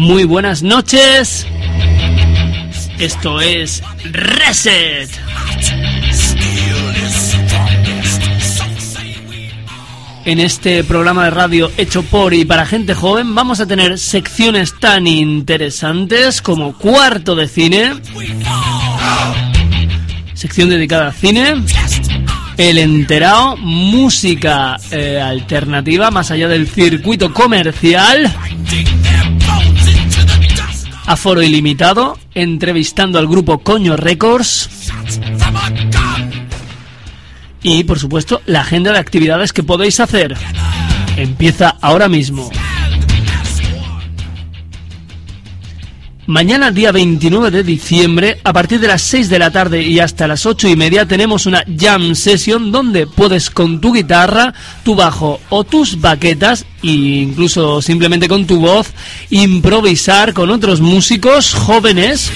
Muy buenas noches. Esto es Reset. En este programa de radio hecho por y para gente joven vamos a tener secciones tan interesantes como cuarto de cine, sección dedicada al cine, el enterado, música eh, alternativa más allá del circuito comercial, aforo ilimitado, entrevistando al grupo Coño Records y por supuesto la agenda de actividades que podéis hacer. Empieza ahora mismo. Mañana, día 29 de diciembre, a partir de las 6 de la tarde y hasta las 8 y media, tenemos una jam session donde puedes con tu guitarra, tu bajo o tus baquetas, e incluso simplemente con tu voz, improvisar con otros músicos jóvenes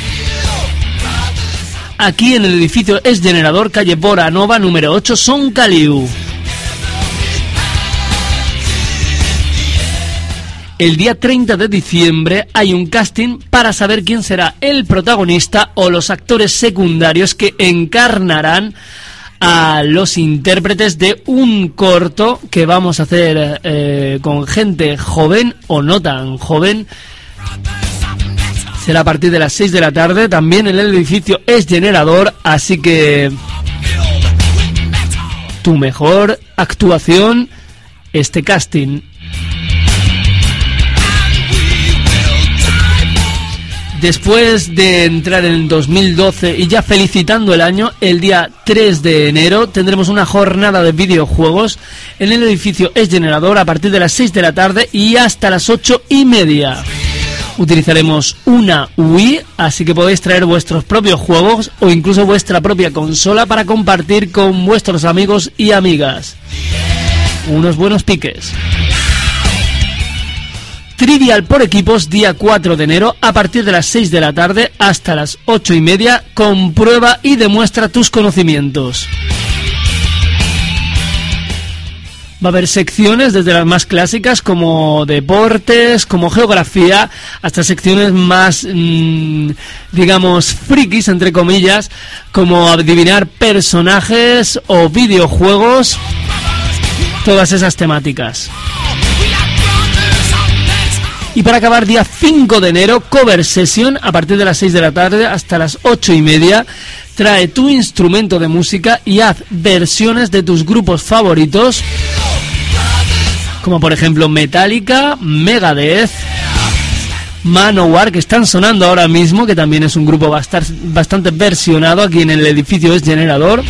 aquí en el edificio Es Generador, calle Bora Nova, número 8, Son Caliu. El día 30 de diciembre hay un casting para saber quién será el protagonista o los actores secundarios que encarnarán a los intérpretes de un corto que vamos a hacer eh, con gente joven o no tan joven. Será a partir de las 6 de la tarde, también en el edificio es generador, así que tu mejor actuación, este casting Después de entrar en 2012 y ya felicitando el año, el día 3 de enero tendremos una jornada de videojuegos en el edificio Es Generador a partir de las 6 de la tarde y hasta las 8 y media. Utilizaremos una Wii, así que podéis traer vuestros propios juegos o incluso vuestra propia consola para compartir con vuestros amigos y amigas. Unos buenos piques. Trivial por equipos, día 4 de enero, a partir de las 6 de la tarde hasta las 8 y media. Comprueba y demuestra tus conocimientos. Va a haber secciones desde las más clásicas como deportes, como geografía, hasta secciones más, mm, digamos, frikis, entre comillas, como adivinar personajes o videojuegos, todas esas temáticas. Y para acabar, día 5 de enero, cover session a partir de las 6 de la tarde hasta las 8 y media. Trae tu instrumento de música y haz versiones de tus grupos favoritos, como por ejemplo Metallica, Megadeth, Manowar, que están sonando ahora mismo, que también es un grupo bastante versionado aquí en el edificio es generador.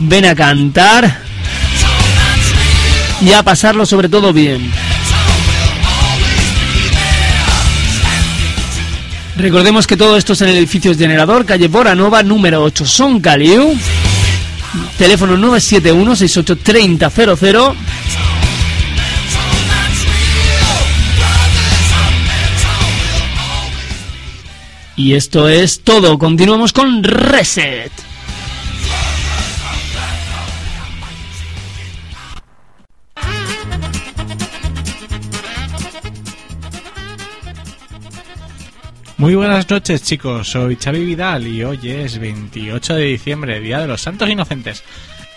Ven a cantar y a pasarlo sobre todo bien. Recordemos que todo esto es en el edificio Generador, calle Boranova, número 8, Son Caliu. Teléfono 971 683000 Y esto es todo. Continuamos con Reset. Muy buenas noches chicos, soy Xavi Vidal y hoy es 28 de diciembre, Día de los Santos Inocentes.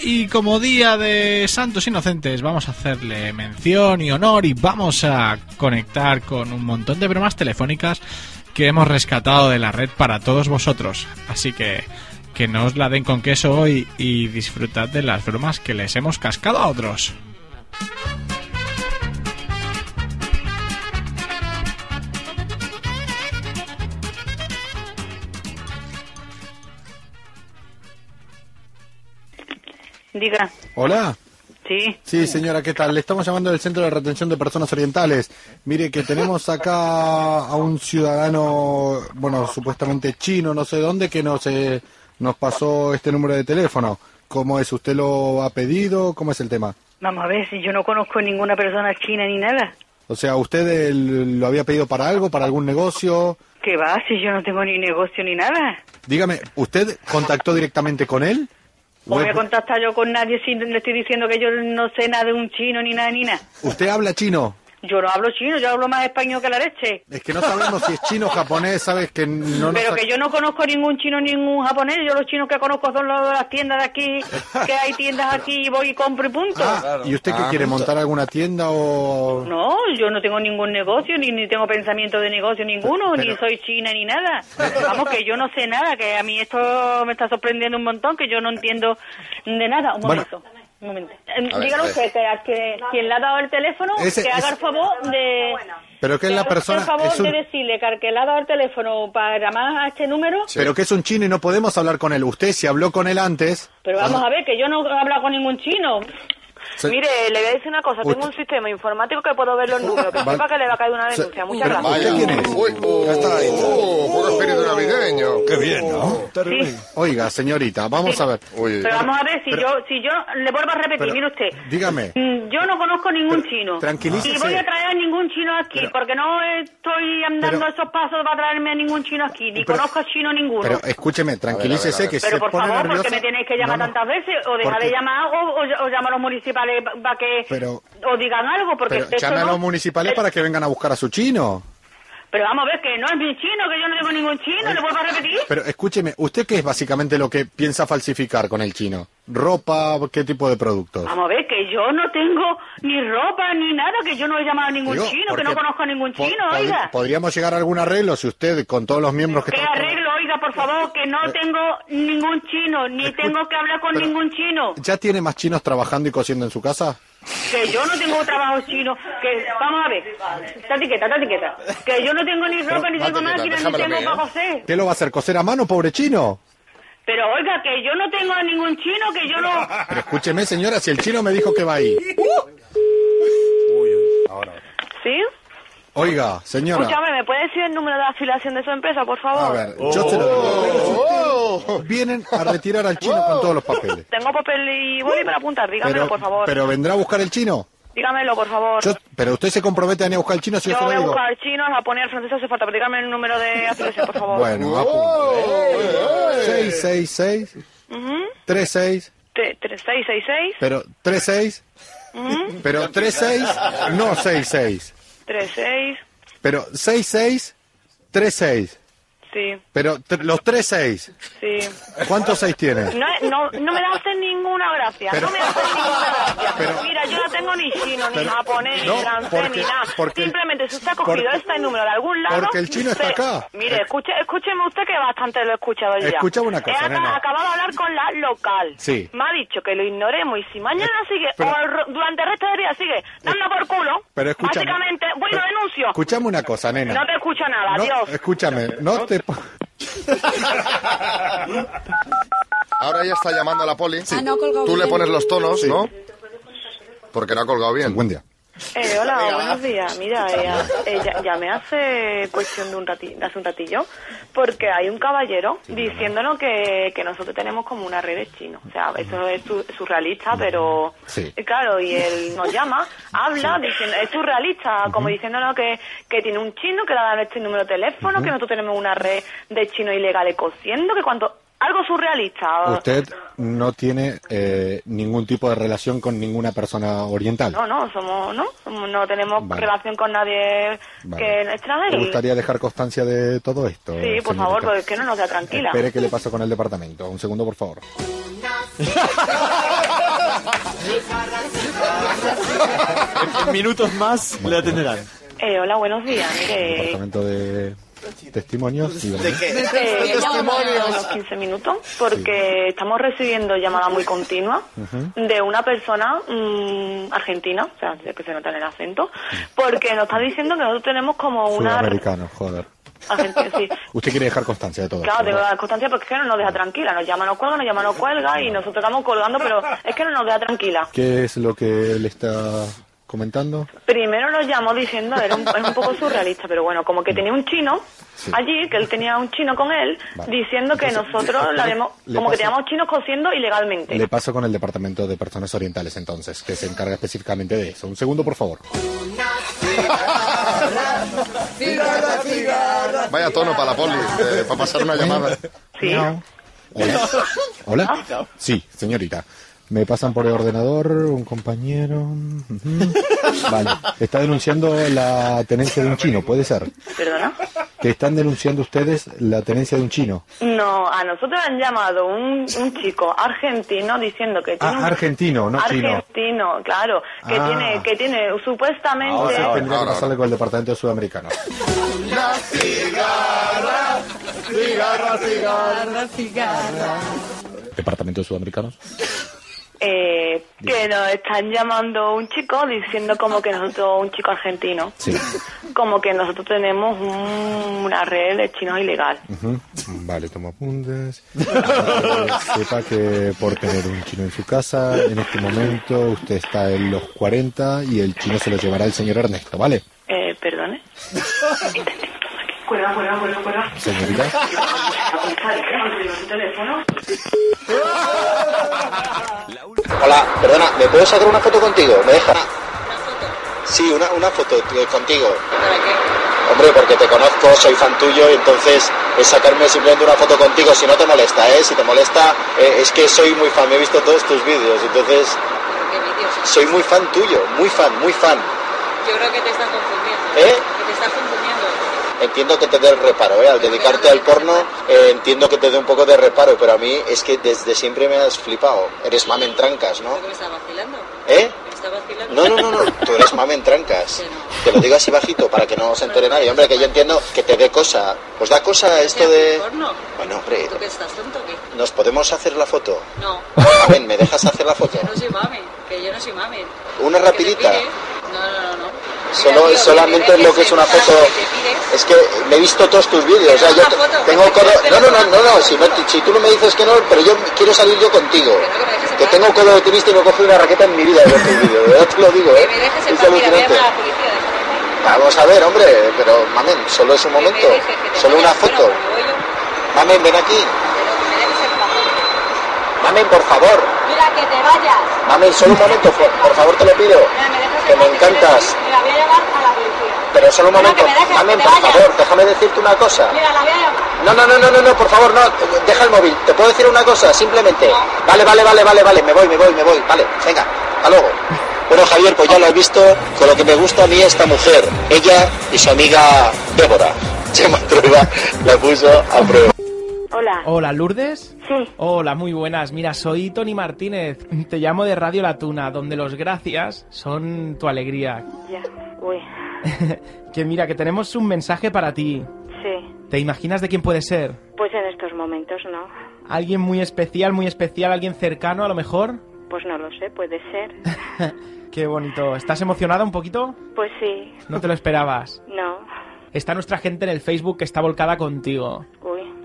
Y como Día de Santos Inocentes vamos a hacerle mención y honor y vamos a conectar con un montón de bromas telefónicas que hemos rescatado de la red para todos vosotros. Así que que no os la den con queso hoy y disfrutad de las bromas que les hemos cascado a otros. Diga. Hola. Sí. Sí, señora, ¿qué tal? Le estamos llamando del Centro de Retención de Personas Orientales. Mire que tenemos acá a un ciudadano, bueno, supuestamente chino, no sé dónde, que nos, eh, nos pasó este número de teléfono. ¿Cómo es? ¿Usted lo ha pedido? ¿Cómo es el tema? Vamos a ver si yo no conozco ninguna persona china ni nada. O sea, ¿usted lo había pedido para algo, para algún negocio? ¿Qué va? Si yo no tengo ni negocio ni nada. Dígame, ¿usted contactó directamente con él? Voy a contactar yo con nadie si le estoy diciendo que yo no sé nada de un chino ni nada ni nada. ¿Usted habla chino? Yo no hablo chino, yo hablo más español que la leche. Es que no sabemos si es chino o japonés, ¿sabes? Que no Pero que yo no conozco ningún chino, ningún japonés. Yo los chinos que conozco son los de las tiendas de aquí, que hay tiendas aquí y voy y compro y punto. Ah, ¿y usted qué Ah, quiere, punto. montar alguna tienda o...? No, yo no tengo ningún negocio, ni, ni tengo pensamiento de negocio ninguno, Pero- ni soy china ni nada. Vamos, que yo no sé nada, que a mí esto me está sorprendiendo un montón, que yo no entiendo de nada. Un Bueno. momento. Un momento. Eh, usted, que, a que quien le ha dado el teléfono, Ese- que haga ese- el favor de... Pero que es que la haga persona- el favor es un- de decirle que que le ha dado el teléfono para llamar a este número... Pero que es un chino y no podemos hablar con él. Usted, si habló con él antes... Pero vamos a ver, que yo no he hablado con ningún chino. se- Mire, le voy a decir una cosa. Tengo un sistema informático que puedo ver los números. Que sepa que le va a caer una Se- denuncia. Muchas gracias. ¿Usted quién es? Uy, Ya está ahí. uh, poco espíritu navideño. Qué bien, ¿no? Sí. Oiga, señorita, vamos a ver. Uy, Pero vamos a ver, si Pero- yo si yo le vuelvo a repetir, pero- mire usted. dígame. Mm, Yo no conozco ningún Pero, chino. tranquilícese. Y voy a traer a ningún chino aquí, Pero- porque no estoy andando Pero- esos pasos para traerme a ningún chino aquí, ni Pero- conozco chino ninguno. Pero escúcheme, tranquilícese a ver, a ver. que si Pero se por favor, nerviosa... porque me tenéis que llamar Tantas veces, o Porque- de llamar, o, o, o llamo a los municipales para que Pero- o digan algo, porque Pero llame a no- los municipales para que vengan a buscar a su chino. Pero vamos a ver, que no es mi chino, que yo no tengo ningún chino, ¿le vuelvo a repetir? Pero escúcheme, ¿usted qué es básicamente lo que piensa falsificar con el chino? ¿Ropa? ¿Qué tipo de productos? Vamos a ver, que yo no tengo ni ropa ni nada, que yo no he llamado a ningún Digo, chino, que no conozco a ningún chino, oiga. Podríamos llegar a algún arreglo si usted, con todos los miembros que ¿Qué arreglo, oiga, por favor? Que no tengo ningún chino, ni Escu- tengo que hablar con ningún chino. ¿Ya tiene más chinos trabajando y cosiendo en su casa? Que yo no tengo trabajo chino. Que, vamos a ver, tate quieta. Que yo no tengo ni ropa, ni tengo máquina, ni tengo para ¿eh? coser. ¿Qué lo va a hacer? ¿Coser a mano, pobre chino? Pero oiga, que yo no tengo a ningún chino, que yo no... Pero escúcheme, señora, si el chino me dijo que va ahí. ¿Sí? Oiga, señora. Escúchame, ¿me puede decir el número de afiliación de su empresa, por A favor? ver, yo se lo digo. Vienen a retirar al chino con todos los papeles. Tengo papel y boli para apuntar. Dígamelo, Pero, por favor. pero vendrá a buscar el chino. Dígamelo, por favor. Yo- pero usted se compromete a venir a buscar el chino si yo, voy a digo. buscar al chino, al japonés, al francés, hace falta. Pero dígame el número de afiliación, por favor. Bueno, apunte. 666 Ujú. 36 Tre- tre- 666 pero 36 pero 36 no 66 36 pero 66 36 Sí, pero los 36 sí. ¿cuántos 6 tiene? No, no, no me hace ninguna gracia. Pero- no me hace ninguna gracia. Pero- Mira, yo no tengo ni chino, ni Pero- japonés, no, ni francés, porque- ni nada. porque- Simplemente si usted ha cogido porque- este número de algún lado... porque el chino está se- acá. Mire, escuche, escúcheme usted que bastante lo he escuchado ya. Escúchame una cosa, He nena. acabado de hablar con la local. Sí. Me ha dicho que lo ignoremos y si mañana sigue, pero- o el durante el resto del día sigue dando por culo, pero escúchame básicamente, voy Pero- denuncio. escúchame una cosa nena No te escucho nada, adiós. escúchame no te Ahora ya está llamando a la poli. Ah, no ha colgado Tú le pones los tonos, ¿no? Porque no ha colgado bien. buen día Eh, hola, buenos días. Mira, eh, eh, ya- llamé hace cuestión de un rati- de hace un ratillo porque hay un caballero diciéndonos que, que nosotros tenemos como una red de chinos. O sea, eso es su- surrealista, pero Sí. eh, claro, y él nos llama, habla, diciendo, es surrealista, como diciéndonos que, que tiene un chino, que le da este número de teléfono, que nosotros tenemos una red de chinos ilegales cosiendo, que cuanto... Algo surrealista. usted no tiene eh, ningún tipo de relación con ninguna persona oriental No, no, somos, no, somos- no tenemos Vale. relación con nadie Vale. que extranjero. ¿Le gustaría dejar constancia de todo esto? Sí, por señorita? favor, porque es que no nos da tranquila. Espere que le paso con el departamento. Un segundo, por favor. En minutos más le atenderán. Eh, hola, buenos días. Mire, Departamento de testimonios. ¿verdad? eh, llamo a unos 15 minutos porque estamos recibiendo llamadas muy continuas de una persona mm, argentina, o sea, que se nota en el acento, porque nos está diciendo que nosotros tenemos como una... Sudamericano, joder. Argentina, sí. Usted quiere dejar constancia de todo Claro, tengo constancia porque es que no nos deja tranquila. Nos llama, nos cuelga, nos llama, nos cuelga y nosotros estamos colgando, pero es que no nos deja tranquila. ¿Qué es lo que le está comentando? Primero nos llamó diciendo, era un, es un poco surrealista, pero bueno, como que tenía un chino Sí. allí, que él tenía un chino con él, Vale. diciendo que Entonces, nosotros le- la le como que paso- teníamos chinos cosiendo ilegalmente. Le paso con el departamento de personas orientales entonces, que se encarga específicamente de eso. Un segundo, por favor. Vaya tono para la poli, eh, para pasar una llamada. Sí. Hola. ¿Hola? Sí, señorita. Me pasan por el ordenador un compañero. Vale. Está denunciando la tenencia de un chino, puede ser. ¿Perdona? Que están denunciando ustedes la tenencia de un chino. No, a nosotros han llamado un, un chico argentino diciendo que tiene Ah, un- argentino, no chino. argentino, claro, que Ah. tiene que tiene supuestamente Ahora tendría que pasarle con el departamento sudamericano. Departamento sudamericano. Eh, que nos están llamando un chico diciendo como que nosotros un chico argentino, Sí. como que nosotros tenemos un- una red de chinos ilegal. Ujú. Vale, toma apuntes. Sepa que por tener un chino en su casa, en este momento usted está en los 40 y el chino se lo llevará el señor Ernesto, ¿vale? Eh, perdone. Cuelga, cuelga, cuelga, cuelga. Señorita. teléfono? Hola, perdona, ¿me puedo sacar una foto contigo? ¿Me deja? Sí, una, una foto eh, contigo. ¿Para qué? Hombre, porque te conozco, soy fan tuyo y entonces es sacarme simplemente una foto contigo si no te molesta, ¿eh? Si te molesta, eh, es que soy muy fan, me he visto todos tus vídeos, entonces ¿Qué vídeos? soy muy fan tuyo, muy fan, muy fan. Yo creo que te estás confundiendo. ¿Eh? Que te estás confundiendo. Entiendo que te dé el reparo, ¿eh? Al dedicarte al porno, eh, entiendo que te dé un poco de reparo, pero a mí es que desde siempre me has flipado. Eres mamen trancas, ¿no? ¿Creo que me está vacilando? ¿Eh? ¿Me está vacilando? No, no, no, no, tú eres mamen trancas. Te lo digo así bajito para que no se entere nadie. Hombre, que yo entiendo que te dé cosa. ¿Os da cosa esto de...? Bueno, hombre, ¿Tú qué estás tonto? ¿nos podemos hacer la foto? No, Mamen, ¿me dejas hacer la foto? yo no soy mami. Que yo no soy mami. Una rapidita. No, no, no, no. Solo, solamente es lo que es una foto. Es que me he visto todos tus vídeos. O sea, yo tengo codo. No, no, no, no, no. Si, tú no me dices que no, pero yo quiero salir yo contigo. Que tengo codo de tenista y no cogido una raqueta en mi vida de ver tus vídeos. De verdad te lo digo, ¿eh? Es alucinante. déjame. Vamos a ver, hombre, pero mamen, solo es un momento. Solo una foto. Mamen, ven aquí. Mamen, por favor. Mira, que te vayas. Mamen, solo un momento, por, por favor, te lo pido. Mira, me dejas Que me encantas. Mira, voy a llamar a la policía. Pero solo un Mira, momento. dejes, te por vayas. favor, déjame decirte una cosa. Mira, la voy a llamar. No, no, no, no, no, no, por favor, no, deja el móvil. ¿Te puedo decir una cosa? Simplemente. Vale, vale, vale, vale, vale, me voy, me voy, me voy. Vale, venga, hasta luego. Bueno, Javier, pues ya lo has visto con lo que me gusta a mí esta mujer. Ella y su amiga Débora. Chema Trueba la puso a prueba. Hola. Hola, Lourdes. Sí. Hola, muy buenas. Mira, soy Tony Martínez. Te llamo de Radio La Tuna, donde los gracias son tu alegría. Ya. Uy. que mira, que tenemos un mensaje para ti. Sí. ¿Te imaginas de quién puede ser? Pues en estos momentos no. ¿Alguien muy especial, muy especial, alguien cercano a lo mejor? Pues no lo sé, puede ser. Qué bonito. ¿Estás emocionada un poquito? Pues sí. No te lo esperabas. No. Está nuestra gente en el Facebook que está volcada contigo.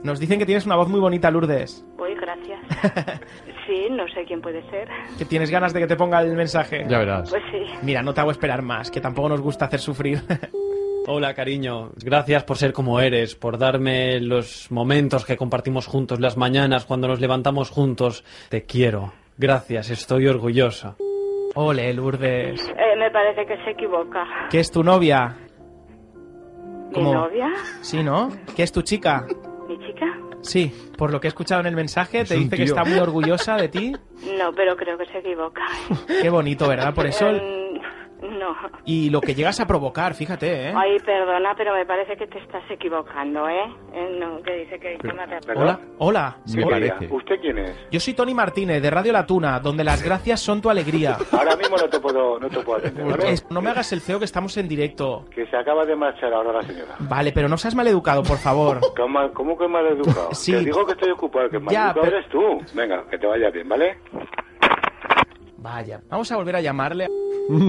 Nos dicen que tienes una voz muy bonita, Lourdes. Uy, gracias. Sí, no sé quién puede ser. Que tienes ganas de que te ponga el mensaje. Ya verás. Pues sí. Mira, no te hago esperar más, que tampoco nos gusta hacer sufrir. Hola, cariño. Gracias por ser como eres, por darme los momentos que compartimos juntos, las mañanas cuando nos levantamos juntos. Te quiero. Gracias, estoy orgullosa. Ole, Lourdes. Eh, me parece que se equivoca. ¿Qué es tu novia? ¿Mi ¿Cómo? novia? Sí, ¿no? ¿Qué es tu chica? ¿Mi chica? Sí, por lo que he escuchado en el mensaje, Es te dice que está muy orgullosa de ti. No, pero creo que se equivoca. Qué bonito, ¿verdad? Por eso... Eh, no. Y lo que llegas a provocar, fíjate, ¿eh? Ay, perdona, pero me parece que te estás equivocando, ¿eh? Eh, no, que dice que llámate a- Hola, hola. Me Hola. parece. ¿Usted quién es? Yo soy Tony Martínez, de Radio La Tuna, donde las gracias son tu alegría. Ahora mismo no te puedo, no te puedo atender, ¿vale? Es- no me hagas el feo que estamos en directo. Que se acaba de marchar ahora la señora. Vale, pero no seas maleducado, por favor. ¿Cómo, cómo que mal educado? Sí. Te digo que estoy ocupado, que Ya, pero- eres tú. Venga, que te vaya bien, ¿vale? Vaya, vamos a volver a llamarle.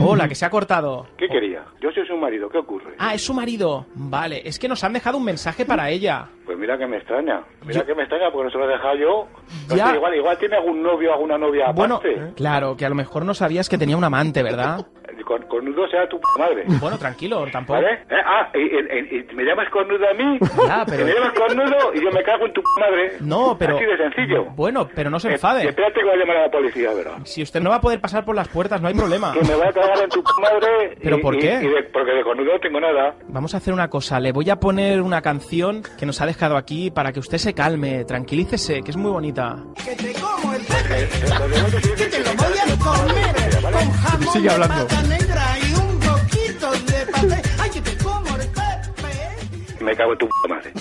Hola, que se ha cortado. ¿Qué quería? Yo soy su marido, ¿qué ocurre? Ah, es su marido. Vale, es que nos han dejado un mensaje para ella. Pues mira que me extraña. Mira Yo- que me extraña porque no se lo he dejado yo. No Ya. sé, igual, igual tiene algún novio o alguna novia Bueno, aparte. claro, que a lo mejor no sabías que tenía un amante, ¿verdad? Con, cornudo sea tu madre. Bueno, tranquilo, tampoco. ¿Vale? ¿Eh? Ah, y, y- y- me llamas cornudo a mí. Ya, pero- Me llamas cornudo y yo me cago en tu madre. No, pero... Así de sencillo. Bueno, pero no se Eh, enfade. espérate que voy a llamar a la policía, ¿verdad? Si usted no va a poder pasar por las puertas, no hay problema. Que me voy a cagar en tu madre. ¿Pero y- por qué? de- porque de cornudo no tengo nada. Vamos a hacer una cosa, le voy a poner una canción que nos ha dejado aquí para que usted se calme, tranquilícese, que es muy bonita. Eh, eh, lo de que sigue hablando. Me cago en tu madre.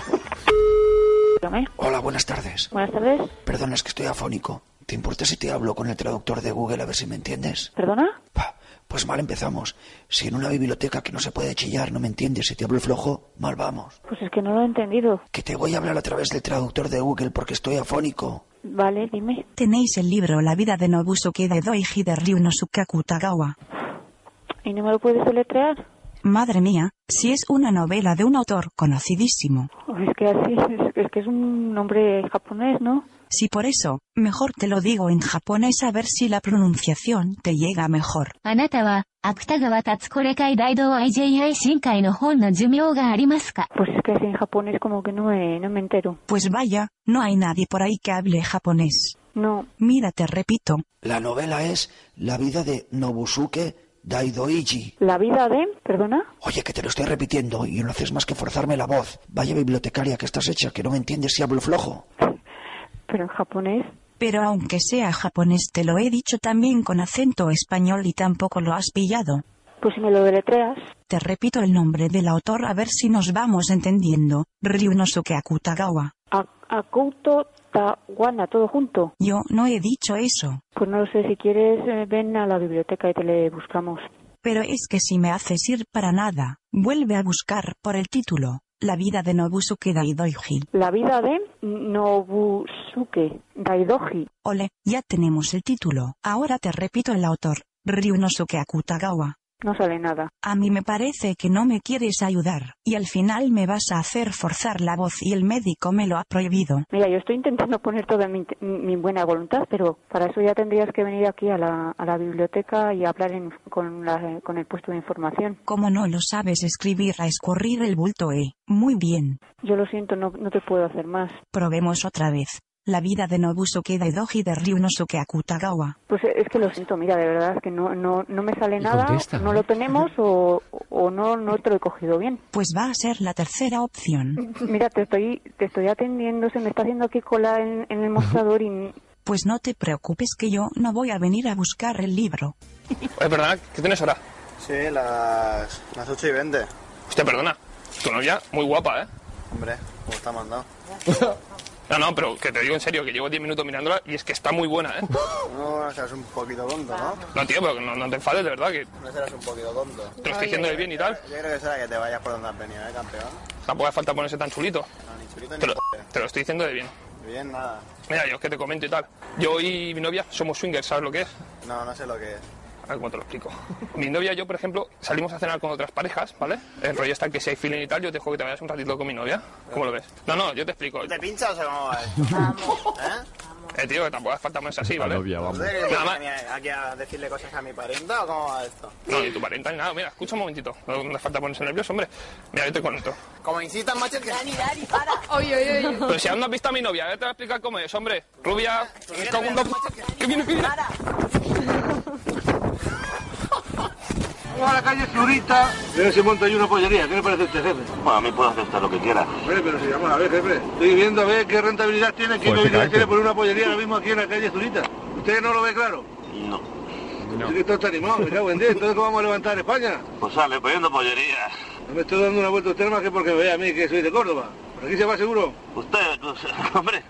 Hola, buenas tardes. Buenas tardes. Perdona, es que estoy afónico. ¿Te importa si te hablo con el traductor de Google a ver si me entiendes? ¿Perdona? Pa, Pues mal empezamos. Si en una biblioteca que no se puede chillar no me entiendes y te hablo flojo, mal vamos. Pues es que no lo he entendido. Que te voy a hablar a través del traductor de Google porque estoy afónico. Vale, dime. Tenéis el libro La vida de Nobusuke de Doiji de Ryunosuke Akutagawa. ¿Y no me lo puedes deletrear? Madre mía, si es una novela de un autor conocidísimo. Uy, Es que así, es, es que es un nombre japonés, ¿no? Si por eso, mejor te lo digo en japonés a ver si la pronunciación te llega mejor. あなたは、芥川達これ会大道 IJI 新会の本の寿命がありますか Pues es que así en japonés como que no me, no me entero. Pues vaya, no hay nadie por ahí que hable japonés. No. Mira, te repito, La novela es La vida de Nobusuke Daidoiji. ¿La vida de? ¿Perdona? Oye, que te lo estoy repitiendo y no haces más que forzarme la voz. Vaya bibliotecaria que estás hecha, que no me entiendes si hablo flojo. ¿Pero en japonés? pero aunque sea japonés te lo he dicho también con acento español y tampoco lo has pillado. Pues si me lo deletreas. Te repito el nombre del autor a ver si nos vamos entendiendo. Ryunosuke Akutagawa. A- Akuto Tawana, todo junto. Yo no he dicho eso. Pues no lo sé, si quieres eh, ven a la biblioteca y te le buscamos. Pero es que si me haces ir para nada, vuelve a buscar por el título. La vida de Nobusuke Daidoji. La vida de Nobusuke Daidoji. Ole, ya tenemos el título. Ahora te repito el autor. Ryunosuke Akutagawa. No sale nada. A mí me parece que no me quieres ayudar, y al final me vas a hacer forzar la voz y el médico me lo ha prohibido. Mira, yo estoy intentando poner toda mi, mi buena voluntad, pero para eso ya tendrías que venir aquí a la, a la biblioteca y hablar en- con, la- con el puesto de información. Como no lo sabes escribir a escurrir el bulto, eh. Muy bien. Yo lo siento, no, no te puedo hacer más. Probemos otra vez. La vida de Nobusuke Daidoji de Ryunosuke Akutagawa. Pues eh, es que lo siento, mira, de verdad es que no, no, no me sale nada, contesta, no lo tenemos o, o no, no te lo he cogido bien. Pues va a ser la tercera opción. Mira, te estoy, te estoy atendiendo, se me está haciendo aquí cola en, en el mostrador y Pues no te preocupes que yo no voy a venir a buscar el libro. Oye, perdona, ¿qué tienes ahora? Sí, las, las 8 y 20. Hostia, perdona. Tu novia, muy guapa, ¿eh? Hombre, ¿cómo está mandado? No, no, pero que te digo en serio, que llevo 10 minutos mirándola y es que está muy buena, ¿eh? No, serás un poquito tonto, ¿no? No, tío, pero no, no te enfades, de verdad, que No serás un poquito tonto. te lo estoy diciendo de bien y tal. Yo creo que será que te vayas por donde has venido, ¿eh, campeón? Tampoco hace falta ponerse tan chulito. No, ni chulito Te ni lo, te lo estoy diciendo de bien. Bien, nada. Mira, yo es que te comento y tal. Yo y mi novia somos swingers, ¿sabes lo que es? No, no sé lo que es. A ver cómo te lo explico. Mi novia y yo, por ejemplo, salimos a cenar con otras parejas, ¿vale? El rollo está que si hay feeling y tal, yo te dejo que te vayas un ratito con mi novia. ¿Cómo lo ves? No, no, yo te explico. ¿Te pinchas o cómo va esto? ¿Eh? Eh, tío, que tampoco hace falta ponerse así, ¿vale? ¿No sé que Nada más. aquí a decirle cosas a mi parienta o cómo va esto? No, ni tu parienta ni nada. Mira, escucha un momentito. No, no hace falta ponerse nervioso, hombre. Mira, yo te conecto. Como insistan, macho, que... Dani, Dani, para. Oye, oye, oye. Pero si aún no has visto a mi novia, ya te voy a explicar cómo es, hombre. Rubia, con un. ¿Qué viene, qué viene? Vamos a la calle Zurita, a ver si monta ahí una pollería. ¿Qué le parece a usted, jefe? Bueno, a mí puedo aceptar lo que quiera. Hombre, pero si vamos a ver, jefe. Estoy viendo a ver qué rentabilidad tiene, qué Pues utilidad fíjate. tiene poner una pollería ahora mismo aquí en la calle Zurita. ¿Usted no lo ve claro? No. Es que esto está animado, me cago en diez. Entonces, ¿cómo vamos a levantar España? Pues sale, poniendo pollería. No me estoy dando una vuelta a usted más que porque me ve a mí que soy de Córdoba. ¿Por aquí se va seguro? Usted, hombre,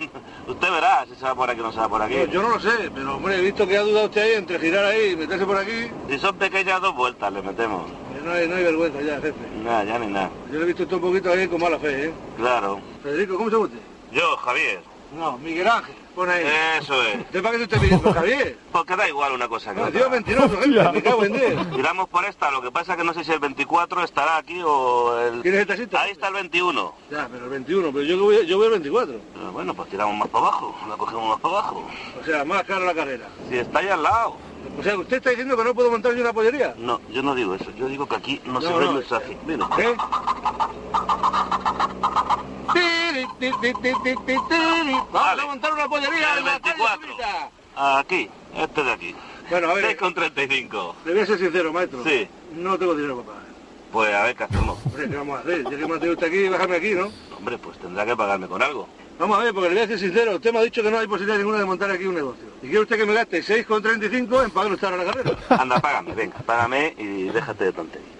usted verá si se va por aquí o no se va por aquí. Yo no lo sé, pero hombre, he visto que ha dudado usted ahí entre girar ahí y meterse por aquí. Si son pequeñas dos vueltas, le metemos. Que no hay, no hay vergüenza ya, jefe. Nada, ya ni nada. Yo le he visto usted un poquito ahí con mala fe, ¿eh? Claro. Federico, ¿cómo se llama usted? Yo, Javier. No, Miguel Ángel. Pon ahí. Eso es. ¿Usted para qué se usted pidiendo, Javier? Porque da igual una cosa que otra. Dios mentiroso, jefe, me cago en diez. Tiramos por esta, lo que pasa es que no sé si el 24 estará aquí o el... ¿Quién es el taxista? Ahí está el 21. Ya, pero el 21, pero yo, voy, yo voy el 24. Pero bueno, pues tiramos más para abajo, la cogemos más para abajo. O sea, más cara la carrera. Si está ahí al lado. O sea, ¿usted está diciendo que no puedo montar yo una pollería? No, yo no digo eso, yo digo que aquí no, se ve no, el mensaje. Mira. ¿Eh? Vamos a montar una pollería El en la calle 24. Zurita. Aquí, este de aquí. Bueno, a ver. 6 con 35. Le voy a ser sincero, maestro. Sí. No tengo dinero, papá. Pues a ver qué hacemos. Hombre, ¿qué vamos a hacer? Ya que me ha usted aquí, bájame aquí, ¿no? Hombre, pues tendrá que pagarme con algo. Vamos a ver, porque le voy a ser sincero, usted me ha dicho que no hay posibilidad ninguna de montar aquí un negocio. ¿Y quiere usted que me gaste 6,35 en pagar usted ahora la carrera? Anda, págame, venga, págame y déjate de tonterías.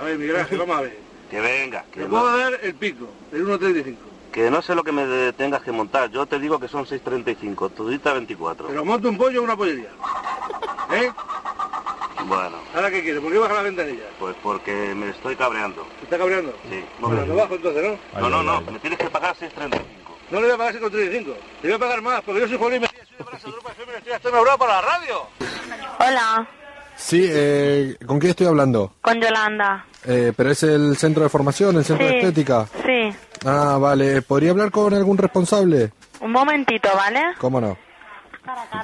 A ver, Miguel Ángel, vamos a ver. Que venga, que Le puedo dar el pico, el 1,35. que no sé lo que me tengas que montar. Yo te digo que son 6.35, tudita 24. Pero monto un pollo o una pollería. ¿Eh? Bueno, ¿Ahora qué quiere? ¿Por qué baja la ventanilla? pues porque me estoy cabreando. ¿Se está cabreando? Sí. Bueno, me bajo entonces, ¿no? No, no, no, me tienes que pagar 6.35. No le voy a pagar 6,35. Le voy a pagar más, porque yo soy Juan y Mesías, soy de Brasa, Grupo FM, estoy hasta en Europa para la radio. Hola, Sí, eh, ¿con quién estoy hablando? con Yolanda. Eh, pero es el centro de formación, el centro de estética. Sí, Ah, vale. ¿Podría hablar con algún responsable? un momentito, ¿vale? ¿Cómo no?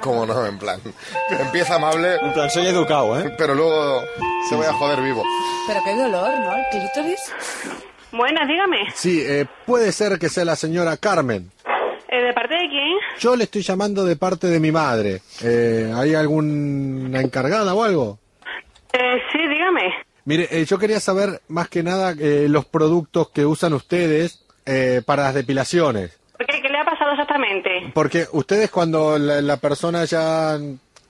¿Cómo no? En plan, empieza amable. En plan, soy educado, ¿eh? Pero luego se voy a joder vivo. Pero qué dolor, ¿no? El clítoris. Buenas, dígame. Sí, eh, puede ser que sea la señora Carmen. Eh, ¿De parte de quién? Yo le estoy llamando de parte de mi madre. Eh, ¿Hay alguna encargada o algo? Eh, sí, dígame. Mire, eh, yo quería saber más que nada eh, los productos que usan ustedes eh, para las depilaciones. ¿Por qué? ¿Qué le ha pasado exactamente? Porque ustedes cuando la, la persona ya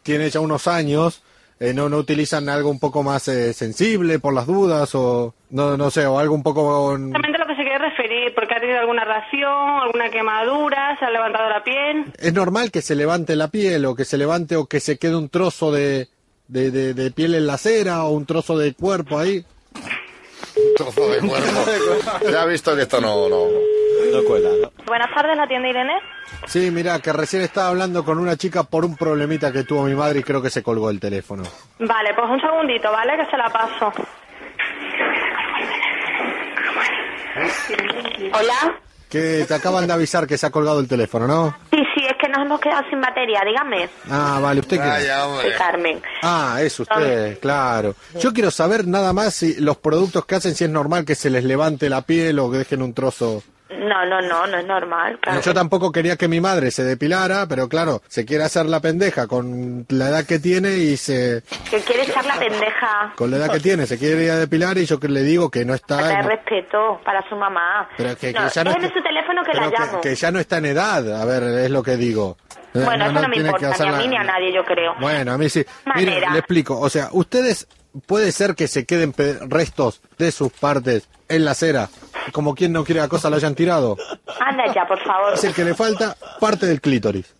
tiene ya unos años, eh, no, no utilizan algo un poco más eh, sensible por las dudas o no, no sé, o algo un poco... Exactamente lo que se quiere referir, porque ha tenido alguna ración, alguna quemadura, se ha levantado la piel. ¿Es normal que se levante la piel o que se levante o que se quede un trozo de, de, de- de piel en la cera o un trozo de cuerpo ahí? Trozo de cuerpo. Ya ha visto que esto no, no, no cuela, ¿no? Buenas tardes, ¿la tienda Irene? Sí, mira, que recién estaba hablando con una chica por un problemita que tuvo mi madre y creo que se colgó el teléfono. Vale, pues un segundito, ¿vale? Que se la paso. Hola. Que te acaban de avisar que se ha colgado el teléfono, ¿no? Sí, sí, es que nos hemos quedado sin batería, dígame. Ah, vale, ¿usted qué? Soy Carmen. Ah, es usted, claro. Yo quiero saber nada más si los productos que hacen, si es normal que se les levante la piel o que dejen un trozo. No, no, no, no es normal, claro. Yo tampoco quería que mi madre se depilara, pero claro, se quiere hacer la pendeja con la edad que tiene y se... Que quiere echar la pendeja. Con la edad que tiene, se quiere ir a depilar y yo que le digo que no está... De en- respeto para su mamá. Pero que, que no, ya no déjeme su teléfono que pero la llamo. que ya no está en edad, a ver, es lo que digo. Bueno, eso no, me tiene que importa, ni a mí ni a nadie, yo creo. Bueno, a mí sí. Mire, Manera. le explico. O sea, ustedes puede ser que se queden restos de sus partes en la acera. Como quien no quiere la cosa lo hayan tirado. Anda ya, por favor. Es el que le falta parte del clítoris.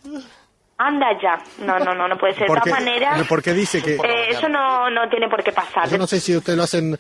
Anda ya. No, no, no, no puede ser. De Porque, todas maneras, porque dice que... eh, eso no, no tiene por qué pasar. Yo no sé si ustedes lo hacen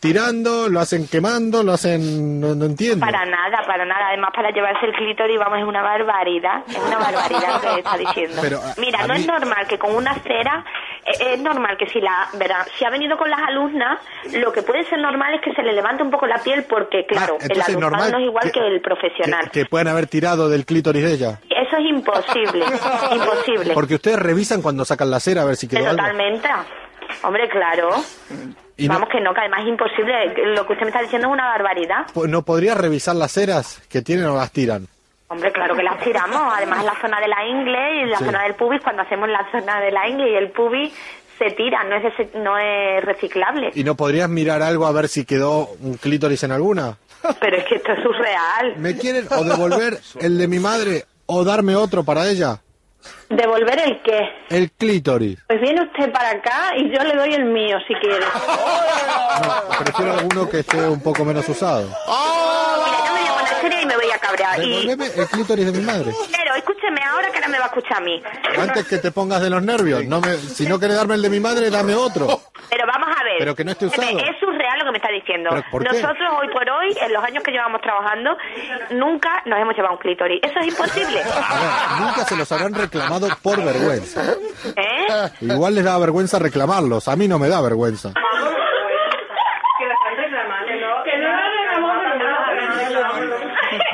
tirando, lo hacen quemando, lo hacen... No, no entiendo. Para nada, para nada. Además, para llevarse el clítoris, vamos, es una barbaridad. Es una barbaridad lo que está diciendo. Pero, a- Mira, a no mí- es normal que con una cera, es normal que si la, verá, si ha venido con las alumnas, lo que puede ser normal es que se le levante un poco la piel porque, claro, el Ah, entonces alumnado no es igual que- que, el profesional. Que puedan haber tirado del clítoris de ella. Eso es imposible, imposible. Porque ustedes revisan cuando sacan la cera a ver si quedó algo. Totalmente. Hombre, claro. Y no- Vamos que no, que además es imposible. Lo que usted me está diciendo es una barbaridad. Po- ¿No podría revisar las ceras que tienen o las tiran? Hombre, claro que las tiramos. Además, la zona de la ingle y la Sí. zona del pubis, cuando hacemos la zona de la ingle y el pubis, se tira, no es, ese- no es reciclable. ¿Y no podrías mirar algo a ver si quedó un clítoris en alguna? Pero es que esto es surreal. ¿Me quieren o devolver el de mi madre o darme otro para ella? ¿Devolver el qué? El clítoris. Pues viene usted para acá y yo le doy el mío, si quiere. Prefiero alguno que esté un poco menos usado. Mira, yo me voy a poner seria y me voy a cabrear. Y... El clítoris de mi madre. Pero escúcheme ahora que ahora me va a escuchar a mí. Antes que te pongas de los nervios. No me, si no quieres darme el de mi madre, dame otro. Pero vamos a ver. Pero que no esté usado. Es surreal lo que me está diciendo. ¿Pero por qué? Nosotros hoy por hoy, en los años que llevamos trabajando, nunca nos hemos llevado un clítoris. Eso es imposible. Ver, nunca se los habrán reclamado por vergüenza. ¿Eh? Igual les da vergüenza reclamarlos. A mí no me da vergüenza.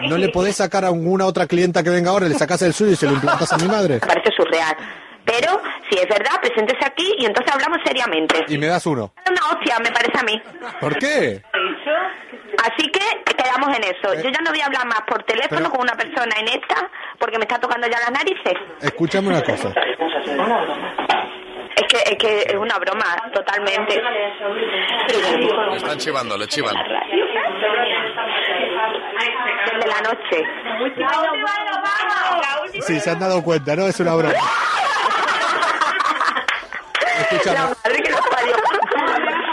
¿No le podés sacar a alguna otra clienta que venga ahora, le sacás el suyo y se lo implantas a mi madre? Me parece surreal. Pero, si es verdad, preséntese aquí y entonces hablamos seriamente. Y me das uno. Una hostia, me parece a mí. ¿Por qué? Así que quedamos en eso. Yo ya no voy a hablar más por teléfono Pero- con una persona en esta porque me está tocando ya las narices. Escúchame una cosa. Es que, es que es una broma, totalmente. Están chivando, le chivan. La noche. Sí, se han dado cuenta, ¿no? Es una broma. Escúchame. La madre que nos parió.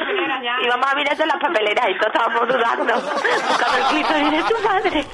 Y vamos a mirar en las papeleras y todos estábamos dudando. Buscando el clítoris de tu madre.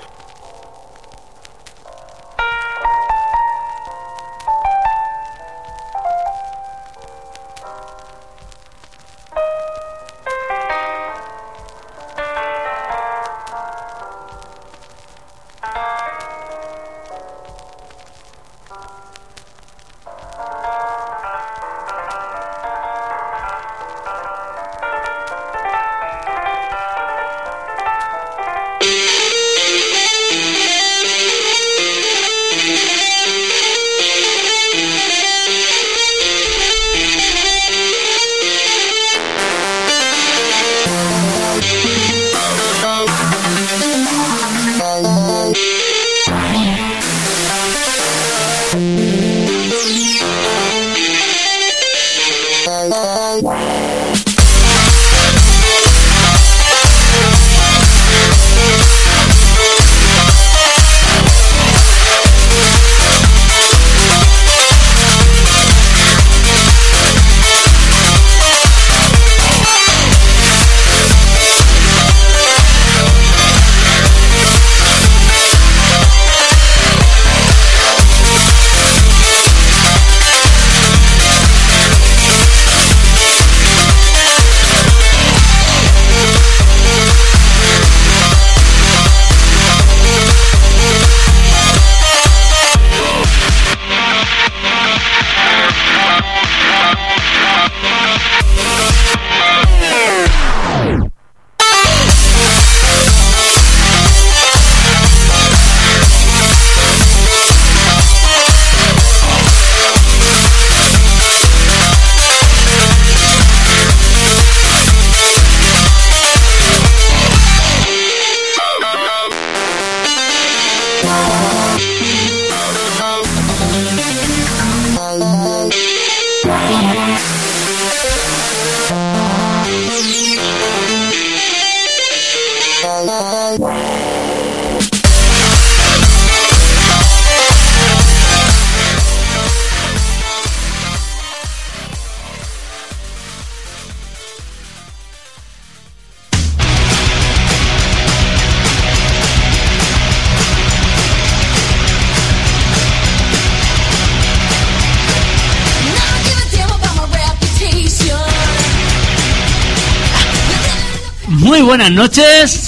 Buenas noches.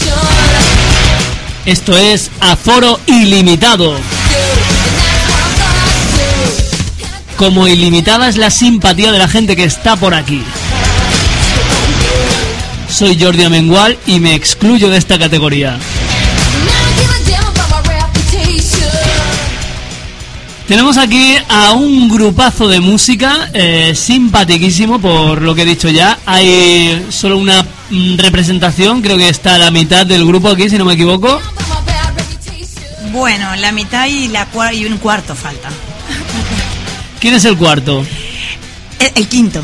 Esto es Aforo Ilimitado. Como ilimitada es la simpatía de la gente que está por aquí. Soy Jordi Amengual y me excluyo de esta categoría. Tenemos aquí a un grupazo de música eh, simpatiquísimo por lo que he dicho ya. Hay solo una mm, representación, creo que está la mitad del grupo aquí, si no me equivoco. Bueno, la mitad y, la y un cuarto falta. ¿Quién es el cuarto? El, el quinto.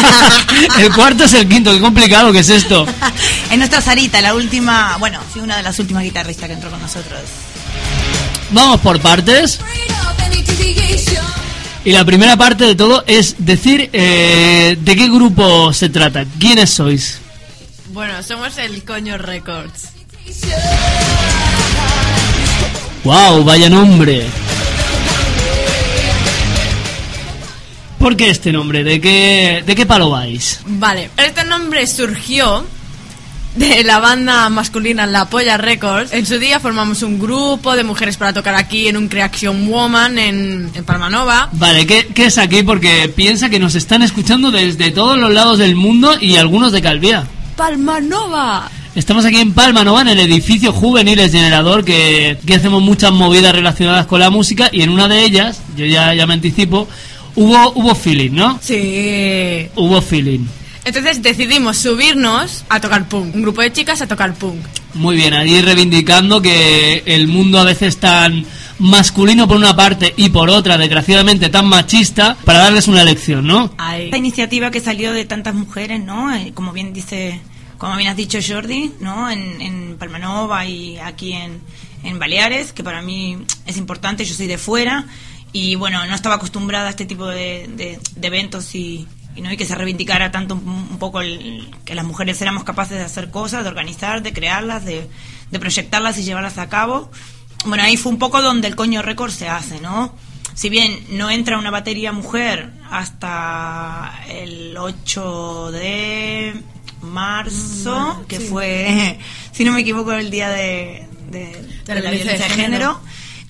el cuarto es el quinto, qué complicado que es esto. Es nuestra Sarita, la última, bueno, sí, una de las últimas guitarristas que entró con nosotros. Vamos por partes. Y la primera parte de todo es decir eh, de qué grupo se trata, quiénes sois. Bueno, somos el Coño Records. ¡Wow! Vaya nombre. ¿Por qué este nombre? ¿De qué, de qué palo vais? Vale, este nombre surgió de la banda masculina La Polla Records. En su día formamos un grupo de mujeres para tocar aquí en un Creation Woman en, en Palmanova. Vale, ¿qué, qué es aquí? Porque piensa que nos están escuchando desde todos los lados del mundo y algunos de Calvía. ¡Palmanova! Estamos aquí en Palma Nova, en el edificio Juveniles Generador, que, que hacemos muchas movidas relacionadas con la música y en una de ellas, yo ya, ya me anticipo, hubo, hubo feeling, ¿no? Sí. Hubo feeling. Entonces decidimos subirnos a tocar punk. Un grupo de chicas a tocar punk. Muy bien, allí reivindicando que el mundo a veces tan masculino por una parte y por otra, desgraciadamente, tan machista, para darles una lección, ¿no? Esta iniciativa que salió de tantas mujeres, ¿no? Eh, Como bien dice, como bien has dicho Jordi, ¿no? En, en Palmanova y aquí en, en Baleares, que para mí es importante, yo soy de fuera y bueno, no estaba acostumbrada a este tipo de, de- de eventos y, y no que se reivindicara tanto un, un poco el- que las mujeres éramos capaces de hacer cosas, de organizar, de crearlas, de, de proyectarlas y llevarlas a cabo. Bueno, ahí fue un poco donde el coño récord se hace, ¿no? Si bien no entra una batería mujer hasta el 8 de marzo, que fue, si no me equivoco, el día de, de- de la violencia de género,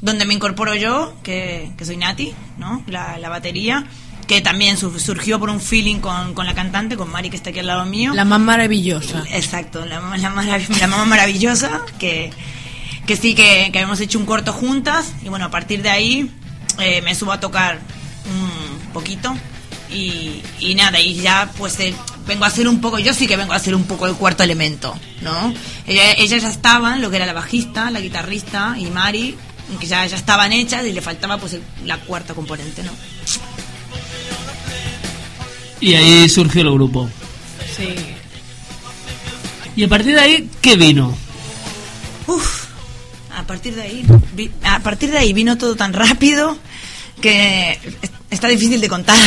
donde me incorporo yo, que, que soy Nati, ¿no? La, la batería, que también su- surgió por un feeling con, con la cantante, con Mari, que está aquí al lado mío. La más maravillosa. Exacto, la, la, marav- la mamá maravillosa, que, que sí, que, que hemos hecho un corto juntas, y bueno, a partir de ahí eh, me subo a tocar un poquito, y, y nada, y ya pues eh, vengo a hacer un poco, yo sí que vengo a hacer un poco el cuarto elemento, ¿no? Ella- ellas ya estaban, lo que era la bajista, la guitarrista y Mari, que ya, ya estaban hechas y le faltaba pues el- la cuarta componente, ¿no? Y ahí surgió el grupo. Sí. Y a partir de ahí, ¿qué vino? Uf, a partir de ahí, vi- a partir de ahí vino todo tan rápido que es- está difícil de contar.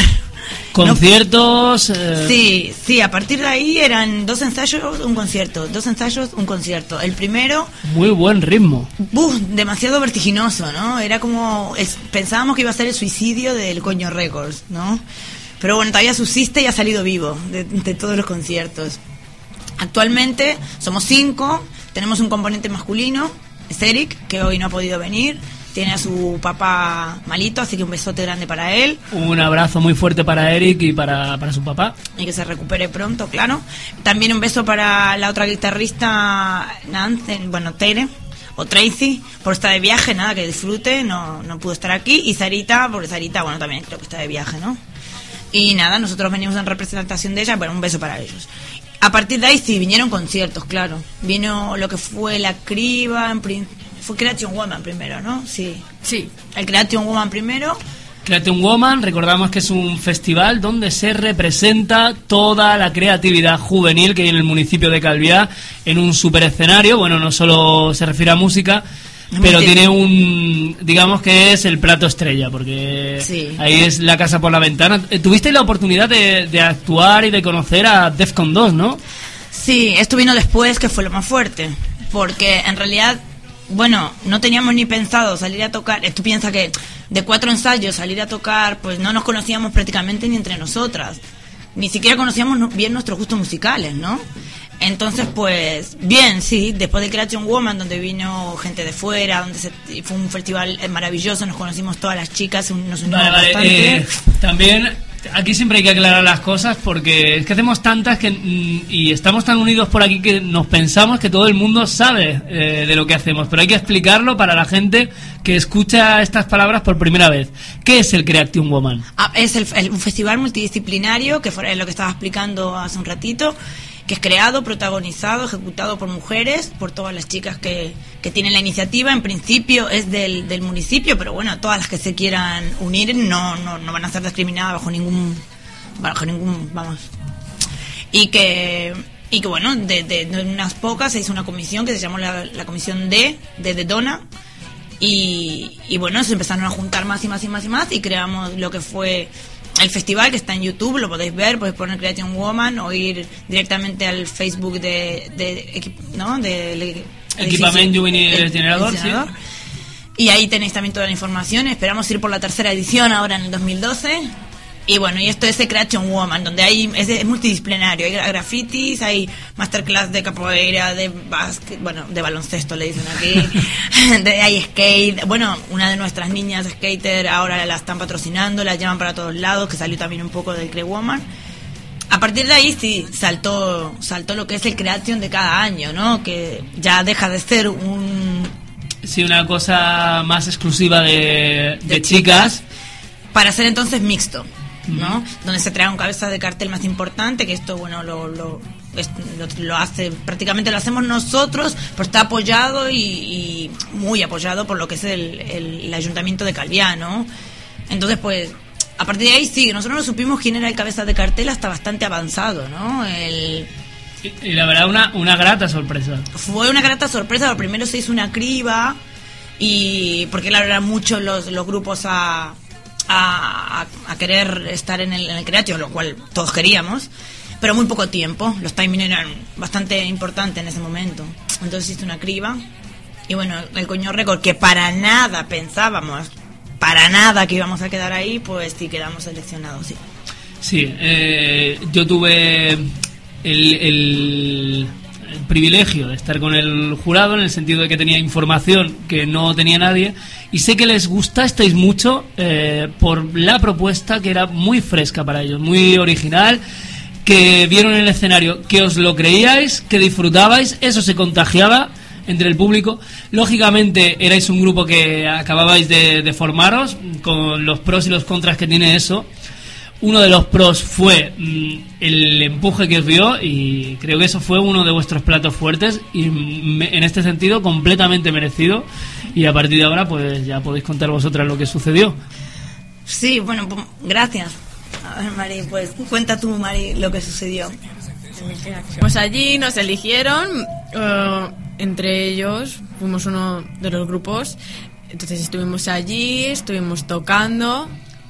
Conciertos. eh, Sí, sí, a partir de ahí eran dos ensayos, un concierto, dos ensayos, un concierto. El primero, Muy buen ritmo. ¡buf! demasiado vertiginoso, ¿no? Era como, es- pensábamos que iba a ser el suicidio del Coño Records, ¿no? Pero bueno, todavía subsiste y ha salido vivo de, de todos los conciertos. Actualmente somos cinco, tenemos un componente masculino, es Eric, que hoy no ha podido venir, tiene a su papá malito, así que un besote grande para él Un abrazo muy fuerte para Eric y para, para su papá. y que se recupere pronto, claro. También un beso para la otra guitarrista, Nancy, bueno, Tere o Tracy, por estar de viaje, nada, que disfrute, no, no pudo estar aquí. Y Sarita, porque Sarita, bueno, también creo que está de viaje, ¿no? Y nada, nosotros venimos en representación de ella, bueno, un beso para ellos. A partir de ahí sí, vinieron conciertos, claro. Vino lo que fue la criba, en fue Creation Woman primero, ¿no? Sí. Sí. El Creation Woman primero. Creation Woman, recordamos que es un festival donde se representa toda la creatividad juvenil que hay en el municipio de Calviá en un super escenario. Bueno, no solo se refiere a música, pero tiene un, digamos que es el plato estrella, porque Sí. ahí es la casa por la ventana. Eh, Tuviste la oportunidad de, de actuar y de conocer a Defcon 2, ¿no? Sí, esto vino después, que fue lo más fuerte. Porque en realidad, bueno, no teníamos ni pensado salir a tocar. Tú piensas que de cuatro ensayos salir a tocar, pues no nos conocíamos prácticamente ni entre nosotras. Ni siquiera conocíamos no- bien nuestros gustos musicales, ¿no? Entonces, pues, bien, sí, después de Creation Woman, donde vino gente de fuera, donde se- fue un festival eh, maravilloso, nos conocimos todas las chicas, nos unimos Vale, bastante. eh, también aquí siempre hay que aclarar las cosas porque es que hacemos tantas que mm, y estamos tan unidos por aquí que nos pensamos que todo el mundo sabe eh, de lo que hacemos, pero hay que explicarlo para la gente que escucha estas palabras por primera vez. ¿Qué es el Creation Woman? Ah, es el, el- un festival multidisciplinario, que fue lo que estaba explicando hace un ratito, que es creado, protagonizado, ejecutado por mujeres, por todas las chicas que, que tienen la iniciativa. En principio es del, del municipio, pero bueno, todas las que se quieran unir no, no, no van a ser discriminadas bajo ningún, bajo ningún, vamos. Y que, y que bueno, de, unas pocas se hizo una comisión que se llamó la, comisión D, de Dedona, y, y bueno, se empezaron a juntar más y más y más y más y creamos lo que fue el festival que está en YouTube, lo podéis ver, podéis poner Creation Woman o ir directamente al Facebook de, de, ¿no? del Equipamiento Juvenil el- el Generador, sí. generador. Y ahí tenéis también toda la información. Esperamos ir por la tercera edición ahora en el 2012. Y bueno, y esto es de Creation Woman, donde hay es, es multidisciplinario. Hay gra- grafitis, hay masterclass de capoeira, de básquet, bueno, de baloncesto le dicen aquí. de, hay skate. Bueno, una de nuestras niñas skater ahora la están patrocinando, la llevan para todos lados, que salió también un poco del Cre Woman. A partir de ahí sí saltó saltó lo que es el Creation de cada año, ¿no? Que ya deja de ser un Sí, una cosa más exclusiva de, de chicas. para ser entonces mixto, ¿no? Donde se trae un cabeza de cartel más importante, que esto, bueno, lo, lo, es- lo- lo hace, prácticamente lo hacemos nosotros, pero está apoyado y, y muy apoyado por lo que es el, el- el ayuntamiento de Calviá, ¿no? Entonces, pues, a partir de ahí sí, nosotros no supimos quién era el cabeza de cartel hasta bastante avanzado, ¿no? El, Y la verdad, una, una grata sorpresa. fue una grata sorpresa, lo primero se hizo una criba, y porque claro, eran muchos los, los grupos a, a, a querer estar en el, en el Creatio, lo cual todos queríamos, pero muy poco tiempo. Los timings eran bastante importantes en ese momento. Entonces hice una criba. Y bueno, el coño récord, que para nada pensábamos, para nada que íbamos a quedar ahí, pues sí quedamos seleccionados, sí. Sí, eh, yo tuve el, privilegio de estar con el jurado en el sentido de que tenía información que no tenía nadie y sé que les gustasteis mucho eh, por la propuesta que era muy fresca para ellos, muy original, que vieron en el escenario, que os lo creíais, que disfrutabais, eso se contagiaba entre el público. Lógicamente erais un grupo que acababais de, de formaros con los pros y los contras que tiene eso. Uno de los pros fue mm, el empuje que os dio y creo que eso fue uno de vuestros platos fuertes y mm, me- en este sentido completamente merecido y a partir de ahora pues ya podéis contar vosotras lo que sucedió. Sí, bueno, pues, gracias. A ver, Mari, pues cuenta tú, Mari, lo que sucedió. Pues allí nos eligieron, eh, entre ellos fuimos uno de los grupos, entonces estuvimos allí, estuvimos tocando.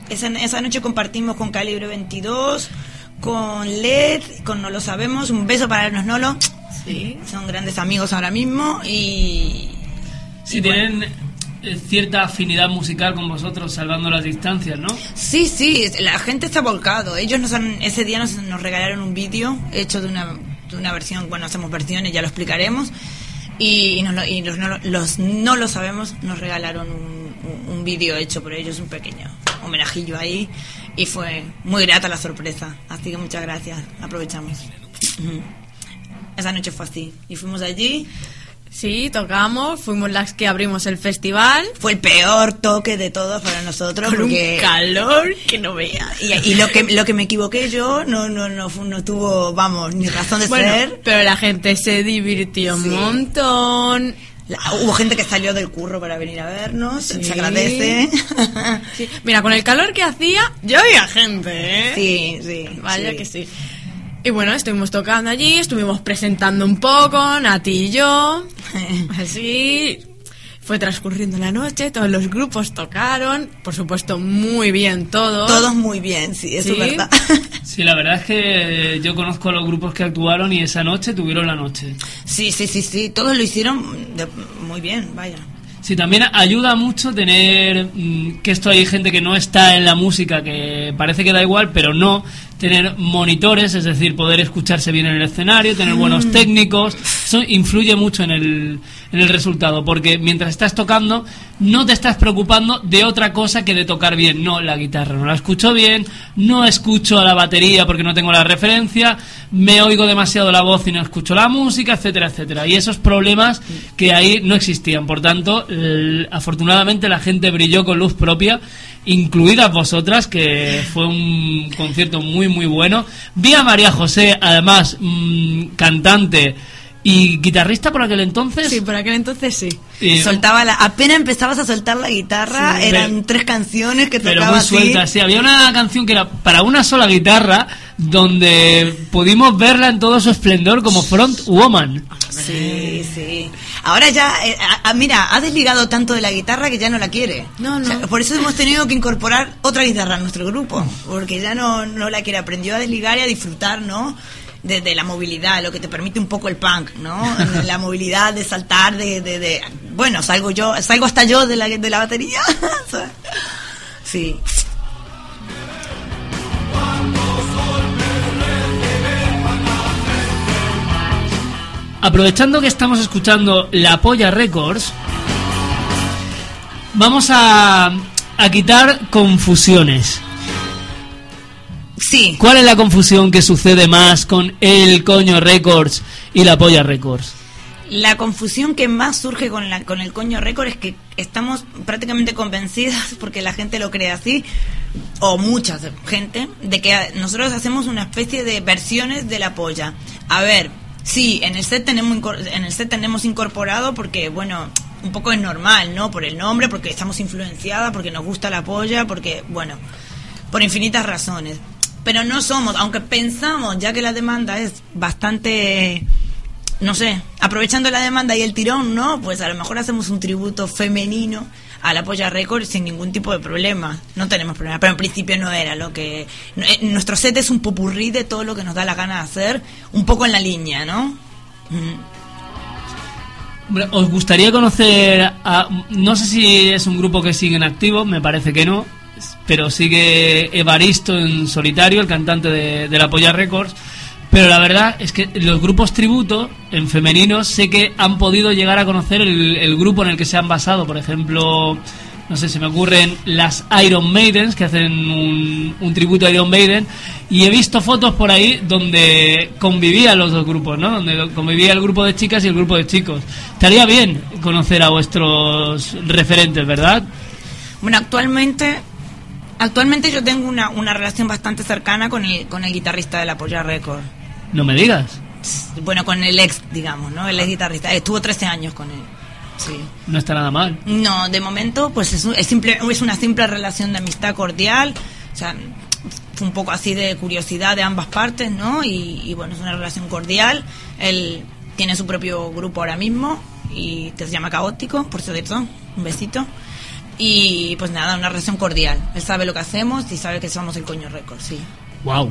Esa, esa noche compartimos con Calibre 22, con LED, con No Lo Sabemos. Un beso para los Nolo. Sí. Son grandes amigos ahora mismo y... Si tienen eh, cierta afinidad musical con vosotros salvando las distancias, ¿no? Sí, sí, la gente está volcado. Ellos nos han, ese día nos, nos regalaron un vídeo hecho de una, de una versión, bueno, hacemos versiones, ya lo explicaremos. Y, nos lo- y los, no, lo- los no lo sabemos, nos regalaron un, un- un vídeo hecho por ellos, un pequeño homenajillo ahí. Y fue muy grata la sorpresa. Así que muchas gracias, aprovechamos. Esa noche fue así. Y fuimos allí. Sí, tocamos, fuimos las que abrimos el festival. Fue el peor toque de todos para nosotros. Con un porque- calor que no veas. Y, y lo que lo que me equivoqué yo no no no no tuvo vamos ni razón de Bueno, ser pero la gente se divirtió un montón. La- hubo gente que salió del curro para venir a vernos se agradece Sí. Mira, con el calor que hacía, yo había gente, ¿eh? Sí, sí. Vaya sí. que sí. Y bueno, estuvimos tocando allí, estuvimos presentando un poco, Nati y yo. Así. Fue transcurriendo la noche, todos los grupos tocaron, por supuesto, muy bien todos. todos muy bien sí eso es verdad Sí, la verdad es que yo conozco a los grupos que actuaron y esa noche tuvieron la noche. sí sí sí sí todos lo hicieron de- muy bien vaya Sí, también ayuda mucho tener mm, que esto hay gente que no está en la música, que parece que da igual, pero no tener monitores, es decir, poder escucharse bien en el escenario, tener buenos Mm. técnicos, eso influye mucho en el, en el resultado, porque mientras estás tocando no te estás preocupando de otra cosa que de tocar bien, no, la guitarra no la escucho bien, no escucho a la batería porque no tengo la referencia, me oigo demasiado la voz y no escucho la música, etcétera, etcétera. Y esos problemas que ahí no existían, por tanto, afortunadamente la gente brilló con luz propia, incluidas vosotras, que fue un concierto muy, muy bueno. Vi a María José, además, mm, cantante y guitarrista por aquel entonces. Sí, por aquel entonces sí. Eh, soltaba la apenas empezabas a soltar la guitarra Sí. eran Pero- tres canciones que pero tocaba muy así suelta. Sí, había una canción que era para una sola guitarra, donde pudimos verla en todo su esplendor como front woman. Sí, sí. Ahora ya, eh, a- a- mira, ha desligado tanto de la guitarra que ya no la quiere. No, no. por eso hemos tenido que incorporar otra guitarra a nuestro grupo, porque ya no, no la quiere. Aprendió a desligar y a disfrutar, ¿no? De, de la movilidad, lo que te permite un poco el punk, ¿no? La movilidad de saltar, de, de, de- bueno, salgo yo, salgo hasta yo de la, de la batería. sí. Aprovechando que estamos escuchando La Polla Records, vamos a, a quitar confusiones. Sí. ¿Cuál es la confusión que sucede más con El Coño Records y La Polla Records? La confusión que más surge con, la, con el coño récord es que estamos prácticamente convencidas, porque la gente lo cree así, o mucha gente, de que nosotros hacemos una especie de versiones de la polla. A ver, sí, en el set tenemos, en el set tenemos incorporado porque, bueno, un poco es normal, ¿no? Por el nombre, porque estamos influenciadas, porque nos gusta la polla, porque, bueno, por infinitas razones. Pero no somos, aunque pensamos, ya que la demanda es bastante no sé, aprovechando la demanda y el tirón, ¿no? Pues a lo mejor hacemos un tributo femenino a la Polla Records sin ningún tipo de problema. No tenemos problema, pero en principio no era lo que... eh, Nuestro set es un popurrí de todo lo que nos da la gana de hacer, un poco en la línea, ¿no? Mm. ¿Os gustaría conocer a... No sé si es un grupo que sigue en activo, me parece que no, pero sigue Evaristo en solitario, el cantante de, de la Polla Records. Pero la verdad es que los grupos tributo en femenino sé que han podido llegar a conocer el, grupo en el que se han basado. Por ejemplo, no sé, se me ocurren las Iron Maidens que hacen un, un tributo a Iron Maiden. Y he visto fotos por ahí donde convivían los dos grupos, ¿no? Donde convivía el grupo de chicas y el grupo de chicos. Estaría bien conocer a vuestros referentes, ¿verdad? Bueno, actualmente, actualmente yo tengo una, una relación bastante cercana con el, con el guitarrista de la Polla Record. No me digas. Bueno, con el ex, digamos, ¿no? El ex guitarrista. Estuvo 13 años con él. Sí. No está nada mal. No, de momento, pues es, un- es, simple, es una simple relación de amistad cordial. O sea, fue un poco así de curiosidad de ambas partes, ¿no? Y, y bueno, es una relación cordial. Él tiene su propio grupo ahora mismo y que se llama Caótico, por cierto. Un besito. Y pues nada, una relación cordial. Él sabe lo que hacemos y sabe que somos el coño récord, sí. Wow.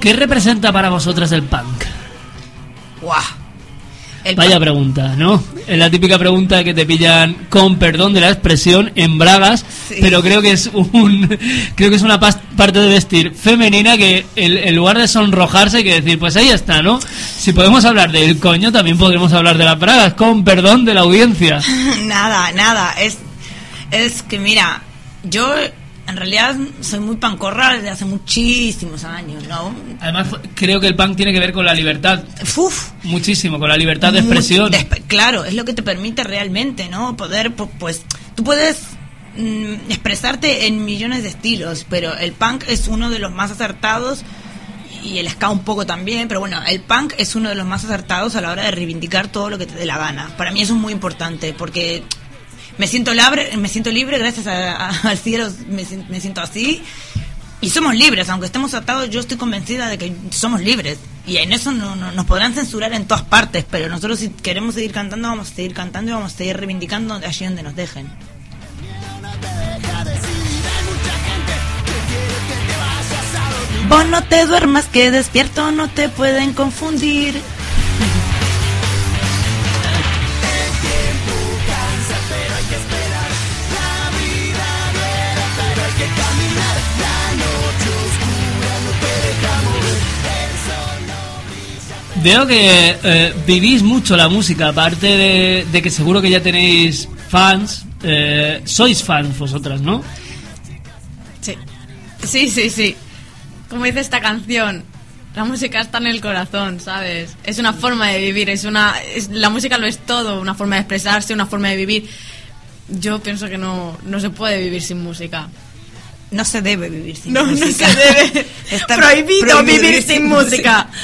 ¿Qué representa para vosotras el punk? ¡Guau! El Vaya pregunta, ¿no? Es la típica pregunta que te pillan con perdón de la expresión en bragas, Sí. pero creo que es un creo que es una parte de vestir femenina que el- en lugar de sonrojarse hay que decir, pues ahí está, ¿no? Si podemos hablar del coño, también podremos hablar de las bragas, con perdón de la audiencia. nada, nada. Es, es que mira, yo en realidad soy muy pancorra desde hace muchísimos años, ¿no? Además, creo que el punk tiene que ver con la libertad. Muchísimo, con la libertad de expresión. de claro, es lo que te permite realmente, ¿no? Poder, pu- pues, tú puedes mm, expresarte en millones de estilos, pero el punk es uno de los más acertados y el ska un poco también, pero bueno, el punk es uno de los más acertados a la hora de reivindicar todo lo que te dé la gana. Para mí eso es muy importante porque me siento libre, gracias a- a- al cielo, me, sien- me siento así. Y somos libres, aunque estemos atados, yo estoy convencida de que somos libres. Y en eso no, no- nos podrán censurar en todas partes, pero nosotros si queremos seguir cantando, vamos a seguir cantando y vamos a seguir reivindicando allí donde nos dejen. Vos no te duermas, que despierto no te pueden confundir. Veo que eh, vivís mucho la música, aparte de, de que seguro que ya tenéis fans, eh, sois fans vosotras, ¿no? Sí. Sí, sí, sí. Como dice esta canción, la música está en el corazón, ¿sabes? Es una forma de vivir, es una es- la música lo es todo, una forma de expresarse, una forma de vivir. Yo pienso que no, no se puede vivir sin música. No se debe vivir sin no, música. No se debe. Está prohibido, prohibido vivir sin música.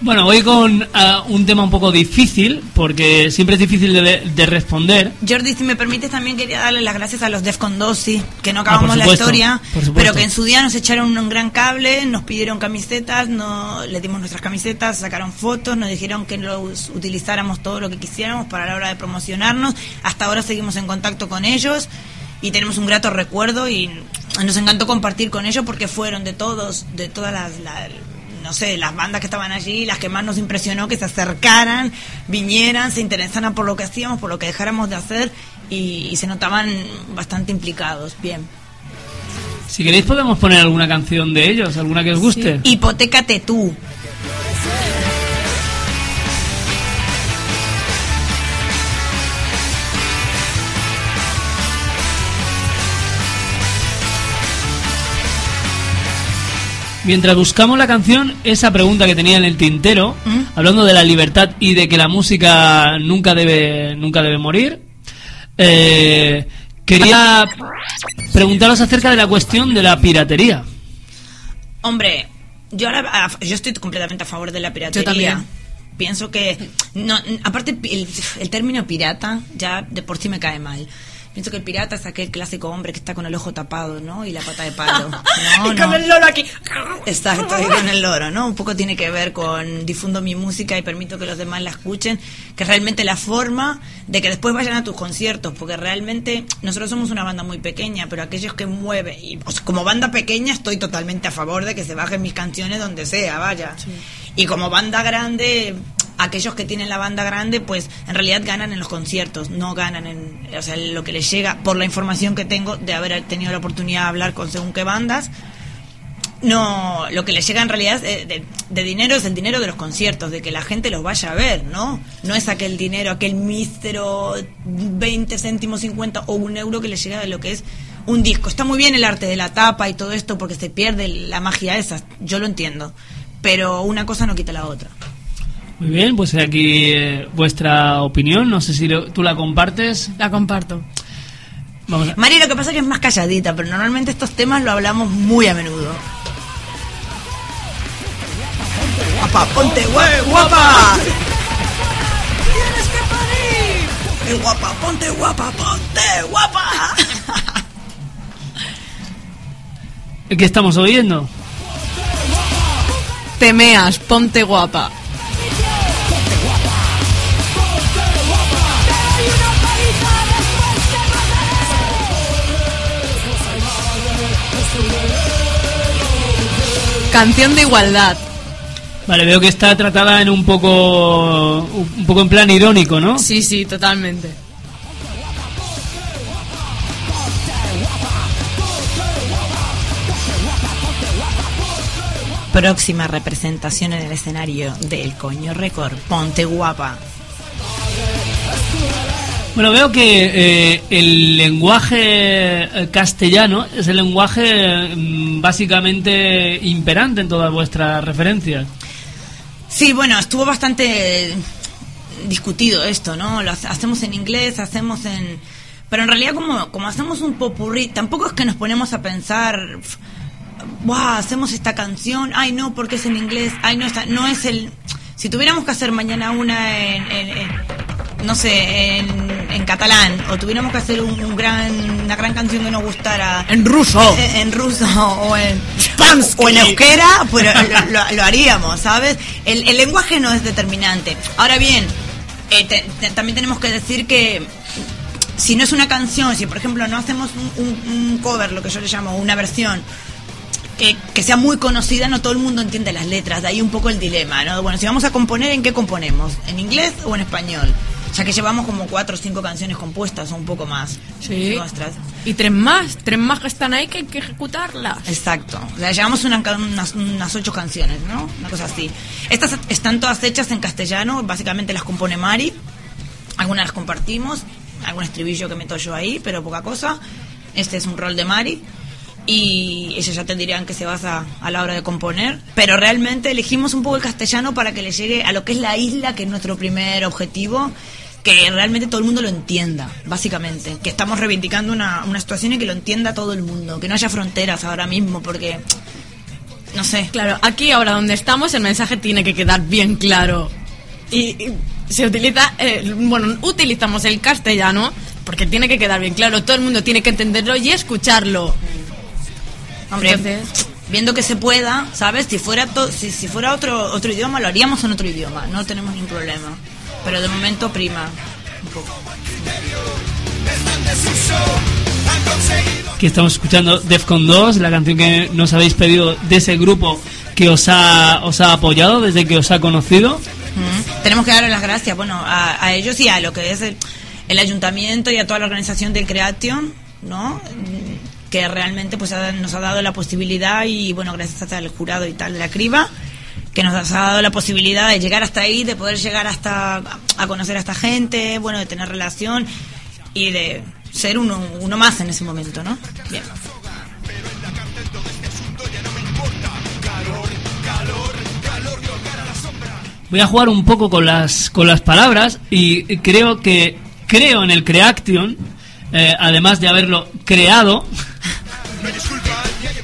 Bueno, voy con ah, un tema un poco difícil, porque siempre es difícil de, de responder. Jordi, si me permites, también quería darle las gracias a los Defcon 2, sí, que no Ah, acabamos la historia, pero que en su día nos echaron un gran cable, nos pidieron camisetas, no, le dimos nuestras camisetas, sacaron fotos, nos dijeron que los utilizáramos todo lo que quisiéramos para la hora de promocionarnos. Hasta ahora seguimos en contacto con ellos y tenemos un grato recuerdo y nos encantó compartir con ellos porque fueron de todos, de todas las... la- no sé, las bandas que estaban allí, las que más nos impresionó, que se acercaran, vinieran, se interesaran por lo que hacíamos, por lo que dejáramos de hacer y, y se notaban bastante implicados. Bien. Si queréis podemos poner alguna canción de ellos, alguna que os guste. Hipotécate tú. Mientras buscamos la canción, esa pregunta que tenía en el tintero, hablando de la libertad y de que la música nunca debe, nunca debe morir, eh, quería preguntaros acerca de la cuestión de la piratería. Hombre, yo ahora a- yo estoy completamente a favor de la piratería. Yo también. Pienso que no, aparte el, el término pirata ya de por sí me cae mal. Pienso que el pirata es aquel clásico hombre que está con el ojo tapado, ¿no? Y la pata de palo. No, y con no. el loro aquí. Exacto, y con el loro, ¿no? Un poco tiene que ver con difundo mi música y permito que los demás la escuchen, que es realmente la forma de que después vayan a tus conciertos, porque realmente nosotros somos una banda muy pequeña, pero aquellos que mueven, y o sea, como banda pequeña estoy totalmente a favor de que se bajen mis canciones donde sea, vaya. Y como banda grande, aquellos que tienen la banda grande, pues en realidad ganan en los conciertos, no ganan en, o sea, lo que les llega, por la información que tengo de haber tenido la oportunidad de hablar con según qué bandas, no, lo que les llega en realidad de, dinero es el dinero de los conciertos, de que la gente los vaya a ver, ¿no? No es aquel dinero, aquel mísero 20 céntimos, 50 o un euro que les llega de lo que es un disco. Está muy bien el arte de la tapa y todo esto porque se pierde la magia esa, yo lo entiendo, pero una cosa no quita la otra. Muy bien, pues aquí eh, vuestra opinión. No sé si lo- tú la compartes. La comparto. Vamos a- Mari lo que pasa es que es más calladita, pero normalmente estos temas lo hablamos muy a menudo. Guapa, ponte guapa, guapa. Tienes que parir. Eh, guapa, ponte guapa, ponte guapa. ¿Qué estamos oyendo? Temeas, ponte guapa. Canción de igualdad. Vale, veo que está tratada en un poco un poco en plan irónico, ¿no? Sí, sí, totalmente. Próxima representación en el escenario del Coño Record. Ponte guapa. Bueno, veo que eh, el lenguaje eh, castellano es el lenguaje mm, básicamente imperante en todas vuestras referencias. Sí, bueno, estuvo bastante discutido esto, ¿no? Lo hace- hacemos en inglés, hacemos en... Pero en realidad como, como hacemos un popurrí, tampoco es que nos ponemos a pensar, "F- ¡buah! Hacemos esta canción, ay no, porque es en inglés, ay no, está, no es el... Si tuviéramos que hacer mañana una en- en- no sé, en, en catalán, o tuviéramos que hacer un, un gran, una gran canción que nos gustara... En ruso. En, en ruso o en... O en euskera, pues lo, lo- lo haríamos, ¿sabes? El, el lenguaje no es determinante. Ahora bien, eh, te- te- también tenemos que decir que si no es una canción, si por ejemplo no hacemos un, un- un cover, lo que yo le llamo una versión, que, que sea muy conocida, no todo el mundo entiende las letras, de ahí un poco el dilema, ¿no? Bueno, si vamos a componer, ¿en qué componemos? ¿En inglés o en español? Ya que llevamos como cuatro o cinco canciones compuestas o un poco más. Sí. Nuestras. Y tres más, tres más que están ahí que hay que ejecutarlas. Exacto. O sea, llevamos una unas, unas ocho canciones, ¿no? Una cosa así. Estas están todas hechas en castellano, básicamente las compone Mari. Algunas las compartimos, algún estribillo que meto yo ahí, pero poca cosa. Este es un rol de Mari. Y ellos ya te que se basa a la hora de componer. Pero realmente elegimos un poco el castellano para que le llegue a lo que es la isla, que es nuestro primer objetivo. Que realmente todo el mundo lo entienda, básicamente. Que estamos reivindicando una, una situación y que lo entienda todo el mundo. Que no haya fronteras ahora mismo, porque. No sé. Claro, aquí ahora donde estamos el mensaje tiene que quedar bien claro. Y, y se utiliza, eh, bueno, utilizamos el castellano porque tiene que quedar bien claro. Todo el mundo tiene que entenderlo y escucharlo. Hombre, Entonces- viendo que se pueda, ¿sabes? Si fuera to- si, si fuera otro otro idioma, lo haríamos en otro idioma, no tenemos ningún problema. Pero de momento prima un poco. Aquí estamos escuchando Defcon 2, la canción que nos habéis pedido de ese grupo que os ha, os ha apoyado desde que os ha conocido. Mm. Tenemos que darle las gracias, bueno, a, a ellos y a lo que es el, el ayuntamiento y a toda la organización del Creation, ¿no? Que realmente pues ha- nos ha dado la posibilidad y bueno, gracias al jurado y tal de la criba, que nos ha dado la posibilidad de llegar hasta ahí, de poder llegar hasta a conocer a esta gente, bueno, de tener relación y de ser uno, uno más en ese momento, ¿no? Bien. Voy a jugar un poco con las, con las palabras y creo que creo en el Creaction, eh, además de haberlo creado,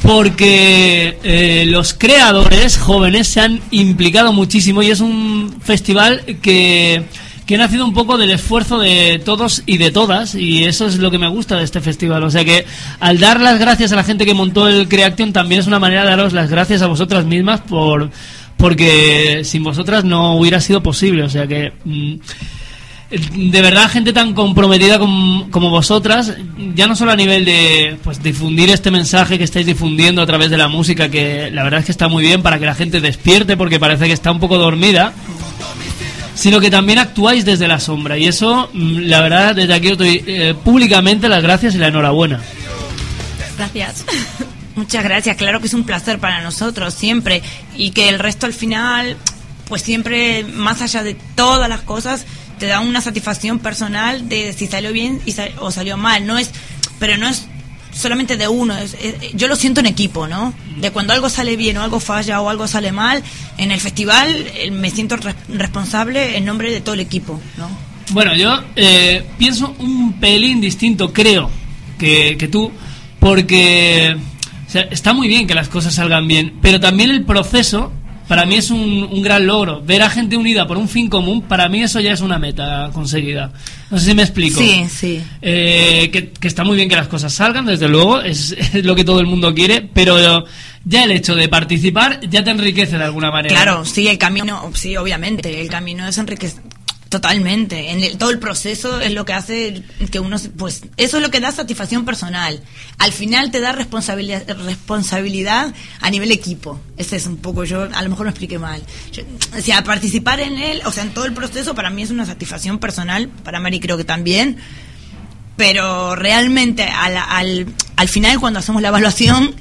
porque eh, los creadores jóvenes se han implicado muchísimo y es un festival que, que ha nacido un poco del esfuerzo de todos y de todas, y eso es lo que me gusta de este festival. O sea que al dar las gracias a la gente que montó el Creaction, también es una manera de daros las gracias a vosotras mismas por porque sin vosotras no hubiera sido posible. O sea que. mm, de verdad gente tan comprometida com- como vosotras, ya no solo a nivel de pues difundir este mensaje que estáis difundiendo a través de la música, que la verdad es que está muy bien para que la gente despierte porque parece que está un poco dormida, sino que también actuáis desde la sombra y eso, mm, la verdad, desde aquí os doy eh, públicamente las gracias y la enhorabuena. Gracias. Muchas gracias, claro que es un placer para nosotros siempre y que el resto al final, pues siempre, más allá de todas las cosas, te da una satisfacción personal de si salió bien y sal- o salió mal, no es, pero no es solamente de uno, es- es- yo lo siento en equipo, ¿no? De cuando algo sale bien o algo falla o algo sale mal, en el festival eh, me siento res- responsable en nombre de todo el equipo, ¿no? Bueno, yo eh, pienso un pelín distinto, creo, que, que tú, porque o sea, está muy bien que las cosas salgan bien, pero también el proceso para mí es un, un gran logro. Ver a gente unida por un fin común, para mí eso ya es una meta conseguida. No sé si me explico. Sí, sí. Eh, que, que está muy bien que las cosas salgan, desde luego, es, es lo que todo el mundo quiere, pero ya el hecho de participar ya te enriquece de alguna manera. Claro, sí, el camino, sí, obviamente, el camino es enriquecer totalmente. En el- todo el proceso es lo que hace que uno, pues, eso es lo que da satisfacción personal. Al final te da responsabilidad, responsabilidad a nivel equipo. Ese es un poco, yo a lo mejor lo expliqué mal. Yo- o sea, participar en él, o sea, en todo el proceso para mí es una satisfacción personal, para Mari creo que también. Pero realmente al, al, al final cuando hacemos la evaluación,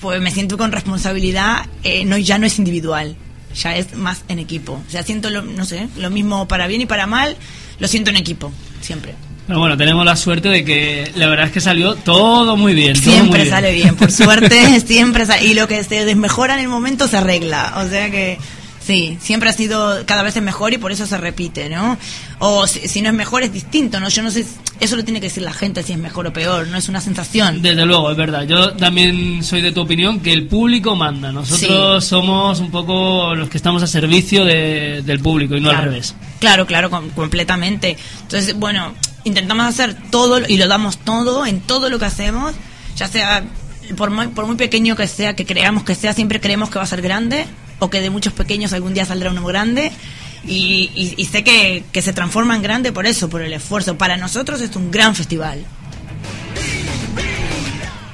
pues me siento con responsabilidad, eh, no ya no es individual, ya es más en equipo. O sea, siento lo, no sé, lo mismo para bien y para mal, lo siento en equipo, siempre. Pero bueno, tenemos la suerte de que la verdad es que salió todo muy bien. todo muy Siempre bien. sale bien, por suerte, siempre sale. Y lo que se desmejora en el momento se arregla. O sea que sí, siempre ha sido cada vez es mejor y por eso se repite, ¿no? O si, si no es mejor es distinto, ¿no? Yo no sé, eso lo tiene que decir la gente si es mejor o peor, no es una sensación. Desde luego, es verdad. Yo también soy de tu opinión que el público manda. Nosotros somos un poco los que estamos a servicio de- del público y no al Claro. revés. Claro, claro, com- completamente. Entonces, bueno, intentamos hacer todo y lo damos todo en todo lo que hacemos, ya sea por muy, por muy pequeño que sea, que creamos que sea, siempre creemos que va a ser grande o que de muchos pequeños algún día saldrá uno grande. Y, y- sé que, que se transforma en grande por eso, por el esfuerzo. Para nosotros es un gran festival.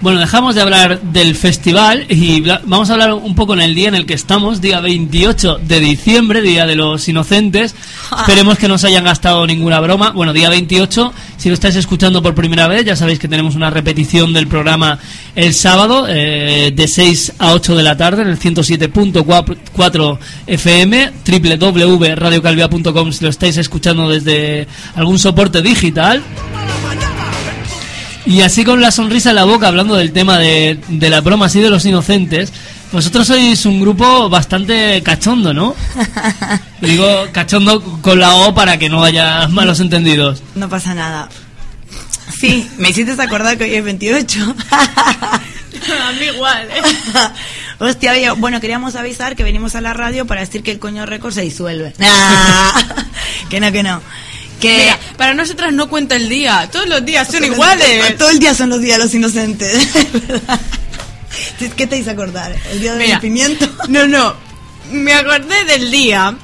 Bueno, dejamos de hablar del festival y vamos a hablar un poco en el día en el que estamos, día 28 de diciembre, Día de los Inocentes. Esperemos que no se hayan gastado ninguna broma. Bueno, día 28, si lo estáis escuchando por primera vez, ya sabéis que tenemos una repetición del programa el sábado eh, de 6 a 8 de la tarde en el 107.4 FM, www.radiocalvia.com si lo estáis escuchando desde algún soporte digital. Y así con la sonrisa en la boca, hablando del tema de, de las bromas y de los inocentes, vosotros sois un grupo bastante cachondo, ¿no? Digo cachondo con la O para que no haya malos entendidos. No pasa nada. Sí, me hiciste acordar que hoy es 28. A mí igual, ¿eh? Hostia, oye, bueno, queríamos avisar que venimos a la radio para decir que el coño récord se disuelve. Que no, que no. Que Mira, para nosotras no cuenta el día. Todos los días son iguales. Todo el día son los días de los inocentes. ¿Qué te hizo acordar? ¿El día del Mira, pimiento? No, no. Me acordé del día.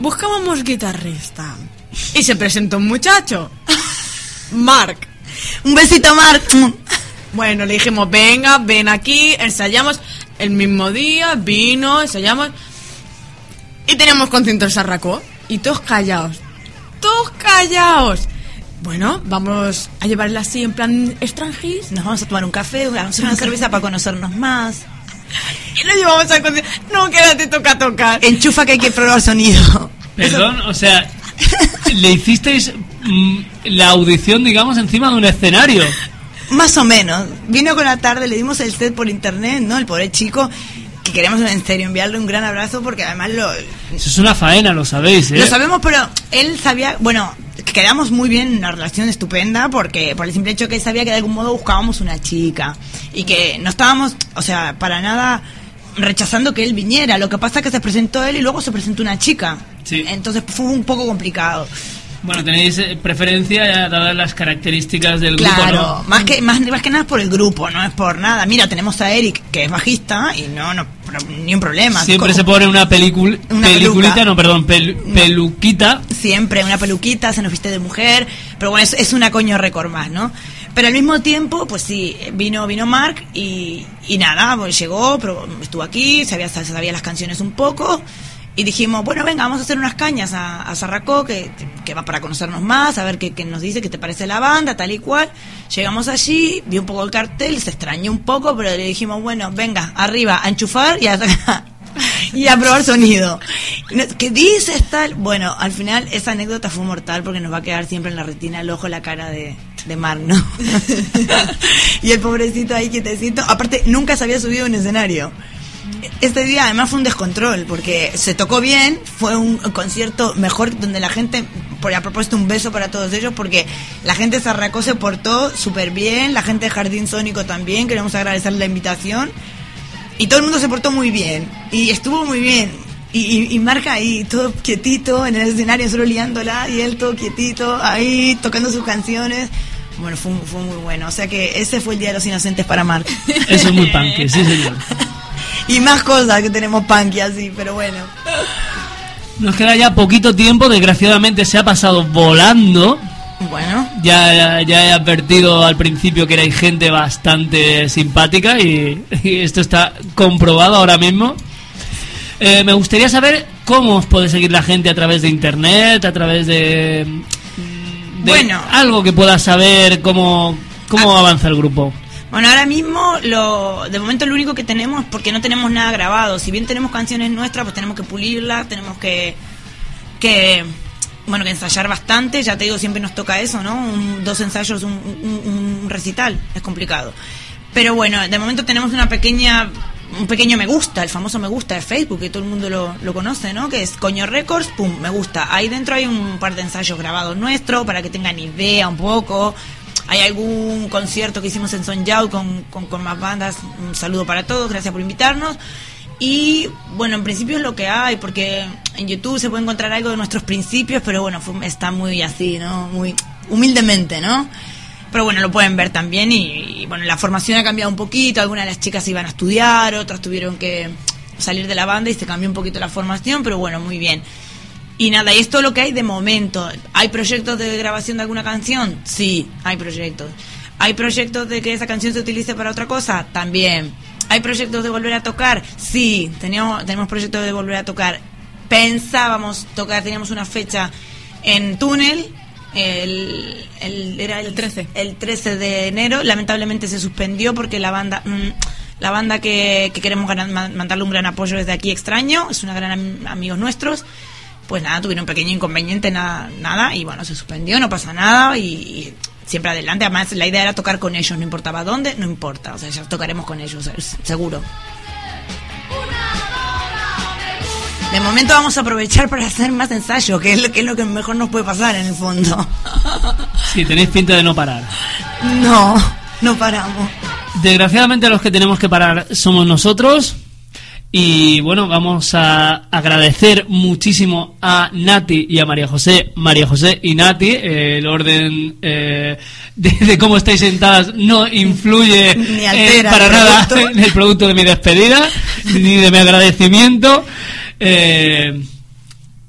Buscábamos guitarrista. Y se presentó un muchacho. Mark. Un besito, Mark. Bueno, le dijimos, venga, ven aquí, ensayamos el mismo día, vino, ensayamos. Y teníamos concierto el Sarracó. Y todos callados. Todos callados. Bueno, vamos a llevarla así en plan extranjis. Nos vamos a tomar un café, vamos a una cerveza para conocernos más. Y lo llevamos concierto. No, quédate, toca tocar. Enchufa que hay que probar sonido. Perdón, o sea, le hicisteis mm, la audición, digamos, encima de un escenario. Más o menos. Vino con la tarde, le dimos el set por internet, ¿no? El pobre chico, queremos en serio enviarle un gran abrazo porque además lo, Eso es una faena, lo sabéis, ¿eh? lo sabemos, pero él sabía, bueno, quedamos muy bien, una relación estupenda porque por el simple hecho que él sabía que de algún modo buscábamos una chica y que no estábamos, o sea, para nada rechazando que él viniera. Lo que pasa es que se presentó él y luego se presentó una chica. Sí. Entonces fue un poco complicado. Bueno, tenéis eh, preferencia dadas las características del grupo, Claro, ¿no? más que más, más que nada por el grupo, no es por nada. Mira, tenemos a Eric, que es bajista, y no, no, ni un problema. Siempre se pone una pelicul Una peliculita, peluca. no, perdón, pel- peluquita. Siempre una peluquita, se nos viste de mujer, pero bueno, es, es una coño récord más, ¿no? Pero al mismo tiempo, pues sí, vino vino Mark y, y nada, pues llegó, pero estuvo aquí, sabía, sabía las canciones un poco, y dijimos, bueno, venga, vamos a hacer unas cañas a, a Sarracó, que, que va para conocernos más, a ver qué, qué nos dice, qué te parece la banda, tal y cual. Llegamos allí, vi un poco el cartel, se extrañó un poco, pero le dijimos, bueno, venga, arriba, a enchufar y a, y a probar sonido. ¿Qué dices tal? Bueno, al final esa anécdota fue mortal porque nos va a quedar siempre en la retina el ojo, la cara de, de Mar, ¿no? y el pobrecito ahí quietecito. Aparte, nunca se había subido a un escenario. Este día además fue un descontrol porque se tocó bien, fue un concierto mejor donde la gente, por ha propuesto un beso para todos ellos porque la gente de Sarracó se portó súper bien, la gente de Jardín Sónico también, queremos agradecer la invitación y todo el mundo se portó muy bien y estuvo muy bien. Y, y, y Marca ahí todo quietito en el escenario, solo liándola y él todo quietito ahí tocando sus canciones. Bueno, fue, fue muy bueno. O sea que ese fue el Día de los Inocentes para Marc. Eso es muy punk, sí señor. y más cosas que tenemos punk y así, pero bueno. Nos queda ya poquito tiempo, desgraciadamente se ha pasado volando. Bueno. Ya, ya he advertido al principio que erais gente bastante simpática y, y esto está comprobado ahora mismo. Eh, me gustaría saber cómo os puede seguir la gente a través de internet, a través de, de Bueno. algo que pueda saber cómo, cómo avanza el grupo. Bueno, ahora mismo, lo, de momento lo único que tenemos, porque no tenemos nada grabado, si bien tenemos canciones nuestras, pues tenemos que pulirlas, tenemos que, que bueno, que ensayar bastante, ya te digo, siempre nos toca eso, ¿no? Un- dos ensayos, un, un- recital, es complicado. Pero bueno, de momento tenemos una pequeña, un pequeño me gusta, el famoso me gusta de Facebook, que todo el mundo lo, lo conoce, ¿no? Que es Coño Records, pum, me gusta. Ahí dentro hay un par de ensayos grabados nuestros, para que tengan idea un poco. Hay algún concierto que hicimos en Son Yao con, con, más bandas. Un saludo para todos, gracias por invitarnos. Y bueno, en principio es lo que hay, porque en YouTube se puede encontrar algo de nuestros principios, pero bueno, está muy así, ¿no? Muy humildemente, ¿no? Pero bueno, lo pueden ver también y, y, bueno, la formación ha cambiado un poquito, algunas de las chicas iban a estudiar, otras tuvieron que salir de la banda y se cambió un poquito la formación, pero bueno, muy bien. Y nada, y esto es lo que hay de momento. ¿Hay proyectos de grabación de alguna canción? Sí, hay proyectos. ¿Hay proyectos de que esa canción se utilice para otra cosa? También. ¿Hay proyectos de volver a tocar? Sí, teníamos, tenemos proyectos de volver a tocar. Pensábamos tocar, teníamos una fecha en túnel. El, el- era el 13. El 13 de enero. Lamentablemente se suspendió porque la banda. mm, la banda que, que queremos ganar- mandarle un gran apoyo desde aquí extraño, es una gran am- amigos nuestros, pues nada, tuvieron un pequeño inconveniente, nada, nada, y bueno, se suspendió, no pasa nada, y, y siempre adelante. Además, la idea era tocar con ellos, no importaba dónde, no importa, o sea, ya tocaremos con ellos, seguro. De momento vamos a aprovechar para hacer más ensayos, que es lo que, es lo que mejor nos puede pasar en el fondo. Sí, tenéis pinta de no parar. No, no paramos. Desgraciadamente los que tenemos que parar somos nosotros. Y bueno, vamos a agradecer muchísimo a Nati y a María José, María José y Nati. eh, el orden eh, de, de cómo estáis sentadas no influye eh, para nada en el producto de mi despedida ni de mi agradecimiento. Eh,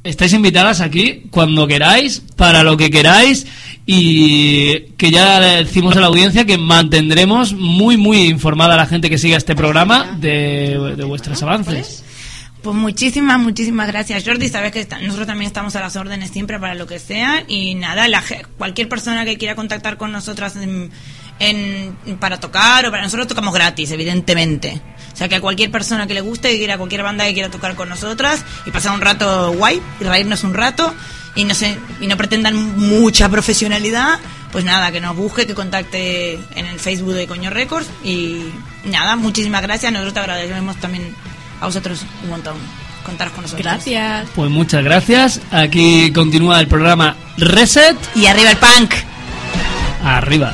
estáis invitadas aquí cuando queráis, para lo que queráis y que ya decimos a la audiencia que mantendremos muy muy informada a la gente que siga este programa de, de vuestros avances. Pues muchísimas, muchísimas gracias, Jordi. Sabes que está- nosotros también estamos a las órdenes siempre para lo que sea. Y nada, la, cualquier persona que quiera contactar con nosotras en- para tocar o para nosotros tocamos gratis, evidentemente. O sea que a cualquier persona que le guste, que quiera cualquier banda que quiera tocar con nosotras y pasar un rato guay y reírnos un rato y no sé y no pretendan mucha profesionalidad, pues nada, que nos busque, que contacte en el Facebook de Coño Records y nada, muchísimas gracias. Nosotros te agradecemos también a vosotros un montón contar con nosotros. Gracias. Pues muchas gracias. Aquí continúa el programa Reset. Y arriba el punk. Arriba.